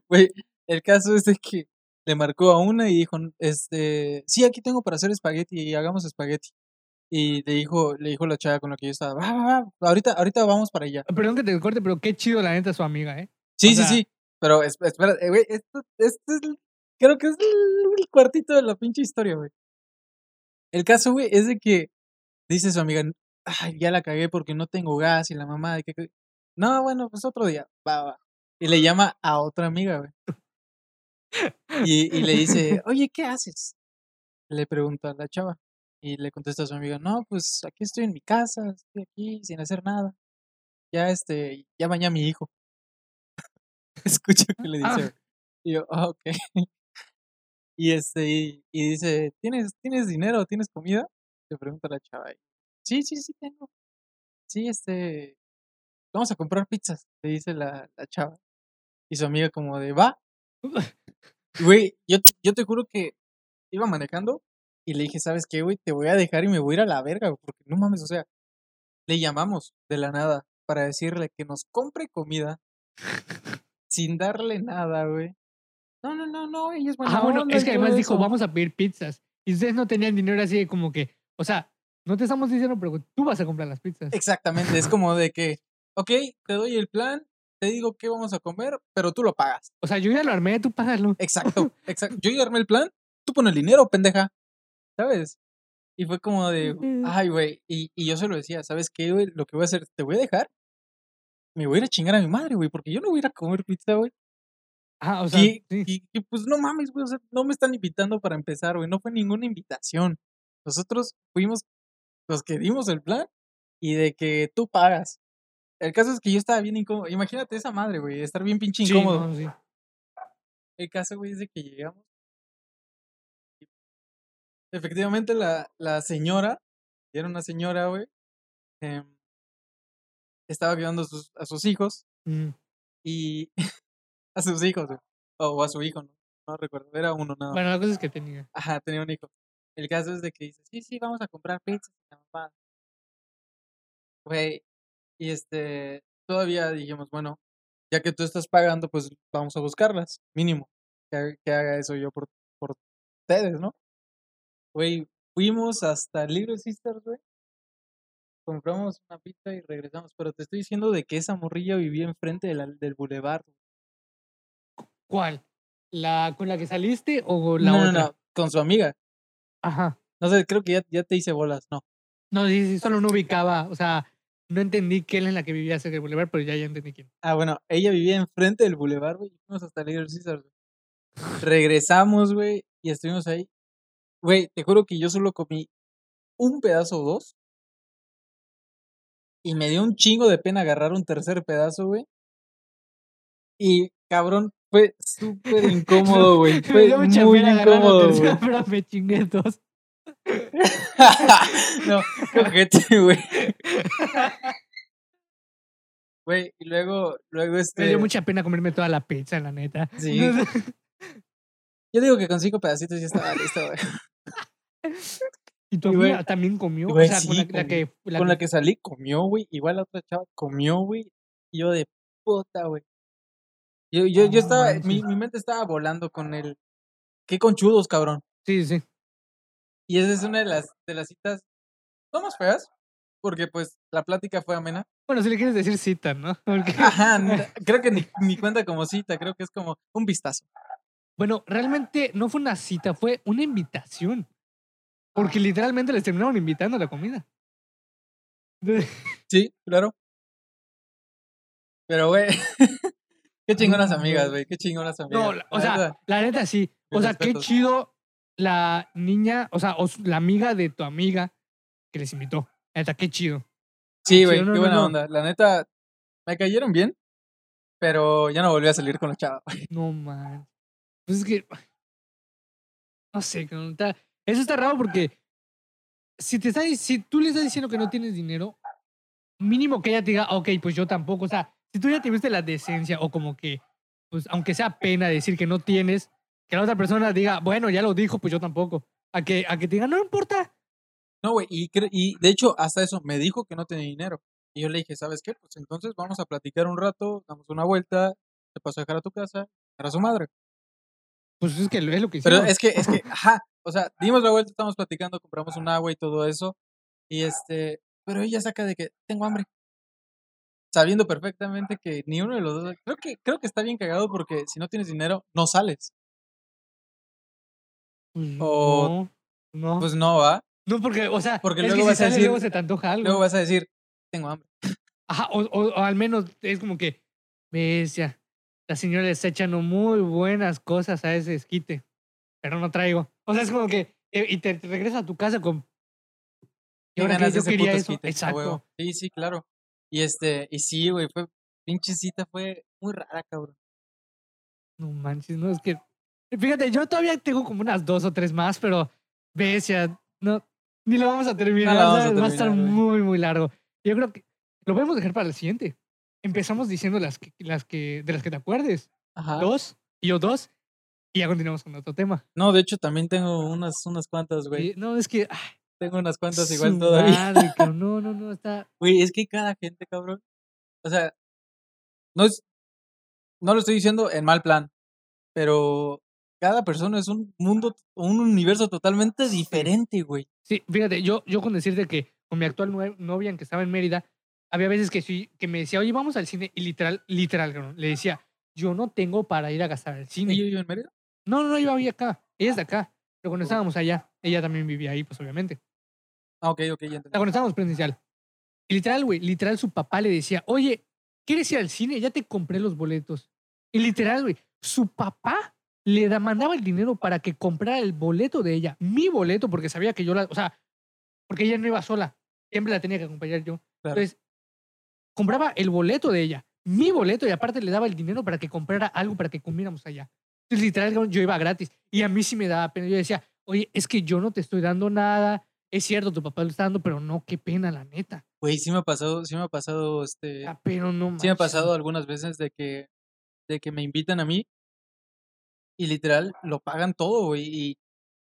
Güey, el caso es de que le marcó a una y dijo, este, sí, aquí tengo para hacer espagueti y hagamos espagueti. Y le dijo, le dijo la chava con la que yo estaba, va, va, va, ahorita, ahorita vamos para allá. Perdón que te corte, pero qué chido la neta su amiga, ¿eh? Sí, sí, sea- sí, pero es- espera, eh, güey, esto, esto es, el- creo que es el, cuartito de la pinche historia, güey. El caso, güey, es de que dice su amiga, ay, ya la cagué porque no tengo gas y la mamá de que... que-". No, bueno, pues otro día, va, va. Y le llama a otra amiga, güey. Y, y le dice, oye, ¿qué haces? Le pregunta a la chava. Y le contesta a su amiga, no, pues aquí estoy en mi casa, estoy aquí sin hacer nada. Ya, este, ya bañé a mi hijo. Escucha que le dice, Ah. güey. Y yo, ah, ok. Y este, y, y dice, ¿tienes, ¿tienes dinero? ¿Tienes comida? Le pregunta la chava. y, Sí, sí, sí tengo. Sí, este, vamos a comprar pizzas, le dice la, la chava. Y su amiga como de, va. Güey, yo, te- yo te juro que iba manejando y le dije, ¿sabes qué, güey? Te voy a dejar y me voy a ir a la verga, güey, porque no mames, o sea, le llamamos de la nada para decirle que nos compre comida sin darle nada, güey. No, no, no, no, ella es buena Ah, bueno, onda es que además dijo, eso. vamos a pedir pizzas. Y ustedes no tenían dinero así de como que, o sea, no te estamos diciendo, pero tú vas a comprar las pizzas. Exactamente, es como de que, ok, te doy el plan, te digo qué vamos a comer, pero tú lo pagas. O sea, yo ya lo armé, tú págalo. Exacto, exacto. Yo ya armé el plan, tú pon el dinero, pendeja. ¿Sabes? Y fue como de, ay, güey. Y, y yo se lo decía, ¿sabes qué, güey? Lo que voy a hacer, te voy a dejar. Me voy a ir a chingar a mi madre, güey, porque yo no voy a ir a comer pizza, güey. Ah, o sea, Y, sí. y, y, pues no mames, güey, o sea, no me están invitando para empezar, güey. No fue ninguna invitación. Nosotros fuimos los que dimos el plan y de que tú pagas. El caso es que yo estaba bien incómodo. Imagínate esa madre, güey, estar bien pinche Sí, incómodo. no, sí. El caso, güey, es de que llegamos. Efectivamente, la, la señora, era una señora, güey, em, estaba cuidando a sus, a sus hijos Mm. y a sus hijos, güey, o a su hijo, ¿no? No recuerdo, era uno nada más. Bueno, la cosa es que tenía. Ajá, tenía un hijo. El caso es de que dice, sí, sí, vamos a comprar pizza. y la mamada". Güey, y este, todavía dijimos, bueno, ya que tú estás pagando, pues vamos a buscarlas, mínimo. Que, haga- que haga eso yo por, por ustedes, ¿no? Güey, fuimos hasta Little Sisters, güey. Compramos una pizza y regresamos. Pero te estoy diciendo de que esa morrilla vivía enfrente de la- del boulevard. ¿Cuál? ¿La con la que saliste o la no, otra? no, no, con su amiga. Ajá. No sé, creo que ya, ya te hice bolas, no. No, sí, sí, solo no ubicaba. O sea, no entendí quién es la que vivía cerca del Boulevard, pero ya, ya entendí quién. Ah, bueno, ella vivía enfrente del boulevard, güey. y Fuimos hasta Little Caesars. Regresamos, güey, y estuvimos ahí. Güey, te juro que yo solo comí un pedazo o dos. Y me dio un chingo de pena agarrar un tercer pedazo, güey. Y, cabrón, fue súper incómodo, güey. Me Fue dio mucha muy incómodo, tercera, güey. pero me chingué dos. no, cojete, güey. Güey, y luego, luego Me este. dio mucha pena comerme toda la pizza, la neta. Sí. Yo digo que con cinco pedacitos ya estaba listo, güey. Y tu Y, güey, amiga también comió. güey, o sea, con la, que. la Con la que salí, comió, güey. Igual la otra chava comió, güey. Y yo de puta, güey. Yo, yo, yo estaba, mi, mi mente estaba volando con el. Qué conchudos, cabrón. Sí, sí. Y esa es una de las, de las citas, no más feas, porque pues la plática fue amena. Bueno, si le quieres decir cita, ¿no? Porque- Ajá, creo que ni, ni cuenta como cita, creo que es como un vistazo. Bueno, realmente no fue una cita, fue una invitación. Porque literalmente les terminaron invitando a la comida. Sí, claro. Pero, güey, qué chingonas amigas, güey. qué chingonas amigas. No, la- o La sea, neta, la neta sí. O sea, qué chido la niña, o sea, o la amiga de tu amiga que les invitó. La Neta, qué chido. Sí, Sí, güey, no, qué no, buena no. onda. La neta, me cayeron bien, pero ya no volví a salir con la chava. güey. No man. Pues es que. No sé, está- eso está raro porque si te está, si tú le estás diciendo que no tienes dinero, mínimo que ella te diga, ok, pues yo tampoco. O sea, si tú ya tuviste la decencia o como que, pues aunque sea pena decir que no tienes, que la otra persona diga, bueno, ya lo dijo, pues yo tampoco. A que, a que te diga, no importa. No, güey, y, de hecho, hasta eso, me dijo que no tenía dinero. Y yo le dije, ¿sabes qué? Pues entonces vamos a platicar un rato, damos una vuelta, te paso a dejar a tu casa, a su madre. Pues es que es lo que Pero hicieron. es que, es que, ajá, o sea, dimos la vuelta, estamos platicando, compramos un agua y todo eso. Y este, pero ella saca de que tengo hambre. Sabiendo perfectamente que ni uno de los dos, creo que, creo que está bien cagado porque si no tienes dinero, no sales. Pues o- no, no. Pues no va. no, porque, o sea, porque luego vas si a sales, decir- luego se te antoja algo. Luego vas a decir, tengo hambre. Ajá, o, o- o al menos es como que, bestia, la señora le está echando muy buenas cosas a ese esquite, pero no traigo. O sea, es como que, eh, y te, te regresas a tu casa con... Y ¿Qué ahora que yo quería eso. Exacto. Sí, sí, claro. Y este, y sí, güey, fue, pinche cita fue muy rara, cabrón. No manches, no, es que Fíjate, yo todavía tengo como unas dos o tres más, pero ves, ya no, ni lo vamos a terminar. No lo vamos a ¿sabes? Va a estar güey. muy, muy largo. Yo creo que lo podemos dejar para el siguiente. Empezamos diciendo las que, las que, de las que te acuerdes. Ajá. Dos, y yo dos, y ya continuamos con otro tema. No, de hecho también tengo unas, unas cuantas, güey. Y- no, es que. ah, Tengo unas cuantas igual su todavía. madre, cabrón, no, no, no, está. Güey, es que cada gente, cabrón. O sea, no es. No lo estoy diciendo en mal plan, pero cada persona es un mundo, un universo totalmente diferente, güey. Sí, fíjate, yo, yo con decirte que con mi actual nue- novia, en que estaba en Mérida, había veces que sí, que me decía, oye, vamos al cine, y literal, literal, cabrón, le decía, yo no tengo para ir a gastar al cine. ¿Y yo vivo en Mérida? No, no, yo vivía acá, ella es de acá, pero cuando estábamos allá, ella también vivía ahí, pues obviamente. Ah, ok, ok, ya entendí. cuando estábamos presencial. Y literal, güey, literal, su papá le decía, oye, ¿quieres ir al cine? Ya te compré los boletos. Y literal, güey, su papá le da, mandaba el dinero para que comprara el boleto de ella, mi boleto, porque sabía que yo la, o sea, porque ella no iba sola, siempre la tenía que acompañar yo. Claro. Entonces, compraba el boleto de ella, mi boleto, y aparte le daba el dinero para que comprara algo para que comiéramos allá. Literal, yo iba gratis. Y a mí sí me daba pena. Yo decía, oye, es que yo no te estoy dando nada. Es cierto, tu papá lo está dando, pero no, qué pena, la neta. Güey, sí me ha pasado, sí me ha pasado, este. Ah, pero no Sí me ha manches, pasado algunas veces de que, de que me invitan a mí y literal lo pagan todo, güey. Y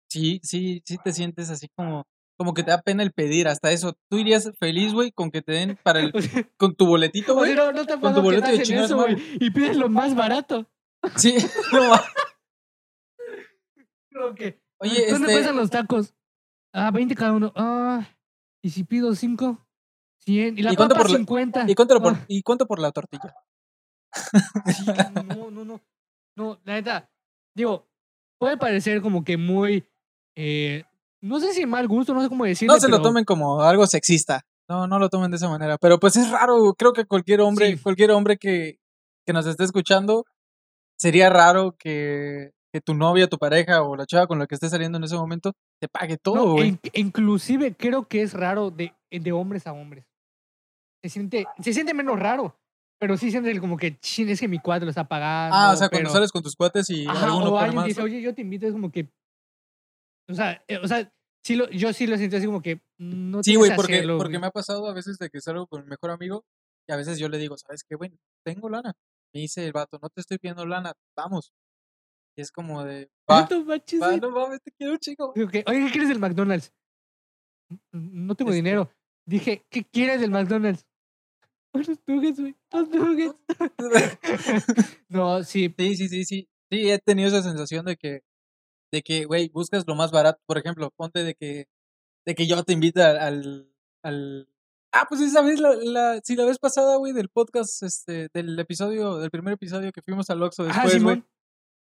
sí, sí, sí te sientes así como, como que te da pena el pedir, hasta eso. Tú irías feliz, güey, con que te den para el, con tu boletito, o sea, güey. no, no te ha con tu boleto de eso, y pides lo más barato. Sí, no Como que, Oye, ¿Dónde este, cuestan los tacos? Ah, 20 cada uno. Ah, ¿y si pido 5? 100. ¿Y la ¿Y cuánto papa por la- 50? ¿y cuánto, por, Ah, ¿y cuánto por la tortilla? sí, no, no, no. No, la neta, digo, puede parecer como que muy, eh, no sé si mal gusto, no sé cómo decirlo. No se lo tomen como algo sexista. No, no lo tomen de esa manera. Pero pues es raro. Creo que cualquier hombre, Sí. cualquier hombre que, que nos esté escuchando, sería raro que, que tu novia, tu pareja o la chava con la que estés saliendo en ese momento te pague todo, No, güey. in- inclusive creo que es raro de, de hombres a hombres. Se siente, se siente menos raro, pero sí siente el como que, chin, es que mi cuadro está pagando. ah, o sea, cuando sales con tus cuates y Ajá, alguno o alguien más. dice, oye, yo te invito, es como que, o sea, eh, o sea, sí lo, yo sí lo siento así como que, no Sí, güey, que porque, hacerlo, porque me ha pasado a veces de que salgo con mi mejor amigo y a veces yo le digo, ¿sabes qué, güey? Tengo lana. Me dice el vato, no te estoy pidiendo lana, vamos. Y es como de, va, No manches, va, no mames, te quiero chico. Que, Oye, ¿qué quieres del McDonald's? "N- No tengo Este- dinero. Dije, ¿qué quieres del McDonald's? Unos nuggets, güey. Los nuggets. no, sí. Sí, sí, sí, sí. Sí, he tenido esa sensación de que, de que, güey, buscas lo más barato. Por ejemplo, ponte de que, de que yo te invita al, al, al- Ah, pues esa vez, la, la, sí, la vez pasada, güey, del podcast, este, del episodio, del primer episodio que fuimos al Oxxo Ah, después, güey. Simón.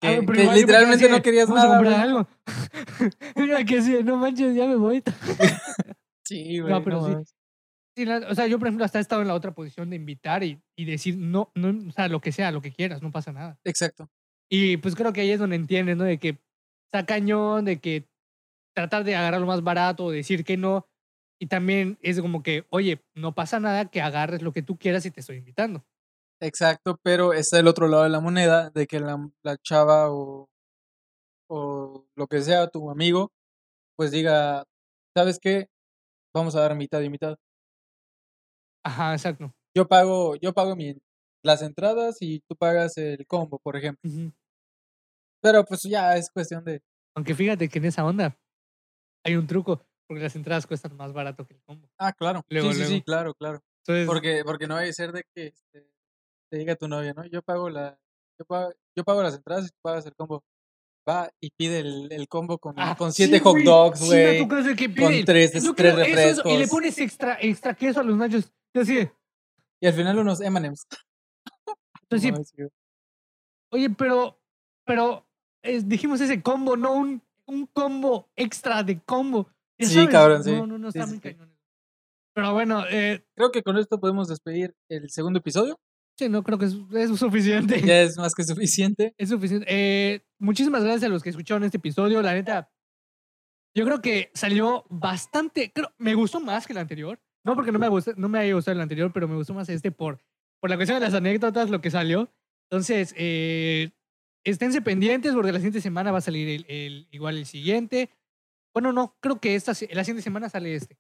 Que, Ah, que literalmente no querías "Vamos a nada, comprar algo. Mira que sí, no manches, ya me voy. Sí, güey. No, pero sí. Sí, la- o sea, yo, por ejemplo, hasta he estado en la otra posición de invitar y, y decir, no, no, o sea, lo que sea, lo que quieras, no pasa nada. Exacto. Y pues creo que ahí es donde entiendes, ¿no? De que está cañón, de que tratar de agarrar lo más barato o decir que no. Y también es como que, oye, no pasa nada que agarres lo que tú quieras y te estoy invitando. Exacto, pero está el otro lado de la moneda, de que la, la chava o, o lo que sea, tu amigo, pues diga, ¿sabes qué? Vamos a dar mitad y mitad. Ajá, exacto. Yo pago, yo pago mi, las entradas y tú pagas el combo, por ejemplo. Pero pues ya es cuestión de, Aunque fíjate que en esa onda hay un truco, porque las entradas cuestan más barato que el combo. ah, claro, Luego, sí, sí, sí, claro, claro. Entonces, Porque, porque no vaya a ser de que este, te diga tu novia, ¿no? Yo pago la, yo pago, yo pago las entradas y tú pagas el combo. Va y pide el, el combo con, ah, con sí, siete hot güey, dogs, sí güey. que con tres, "Yo tres quiero eso, eso", refrescos. Y le pones extra, extra queso a los nachos. Y así, Y al final unos M&M's. entonces, No, sí. Oye, pero, pero dijimos ese combo, no un, un combo extra de combo. Sí, sabes, cabrón, sí. No, no, no, está sí, muy sí. cañón. Pero bueno, eh, Creo que con esto podemos despedir el segundo episodio. sí, no creo que es, es suficiente. Ya es más que suficiente. Es suficiente. Eh, muchísimas gracias a los que escucharon este episodio. La neta, yo creo que salió bastante. Creo, me gustó más que el anterior. No porque no me, guste, no me haya gustado el anterior, pero me gustó más este por, por la cuestión de las anécdotas, lo que salió. Entonces, eh, esténse pendientes porque la siguiente semana va a salir el, el- igual el siguiente. Bueno, no, creo que esta, la siguiente semana sale este.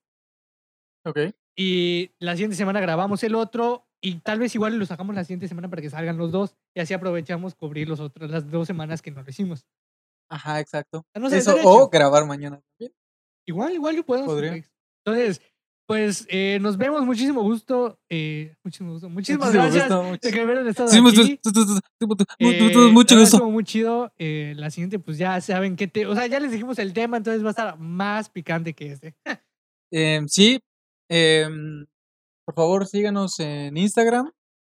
Ok. Y la siguiente semana grabamos el otro y tal vez igual lo sacamos la siguiente semana para que salgan los dos y así aprovechamos cubrir los otros, las dos semanas que no lo hicimos. Ajá, exacto. Ah, no sé, Eso, o grabar mañana también. Igual, igual yo puedo. Podría. Entonces, pues eh, nos vemos, muchísimo gusto. eh, muchísimo gusto. Muchísimas Muchísimo gracias gusto, de que hubieran estado Sí, aquí. Eh, Mucho gusto. muy chido. Eh, la siguiente, pues ya saben qué te. O sea, ya les dijimos el tema, entonces va a estar más picante que este. Em, sí, em, por favor síganos en Instagram.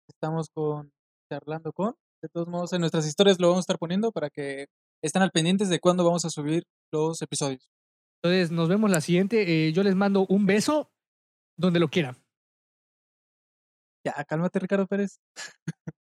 Estamos con charlando con. De todos modos, en nuestras historias lo vamos a estar poniendo para que estén al pendientes de cuándo vamos a subir los episodios. Entonces, nos vemos la siguiente. Eh, yo les mando un beso donde lo quieran. Ya, cálmate, Ricardo Pérez.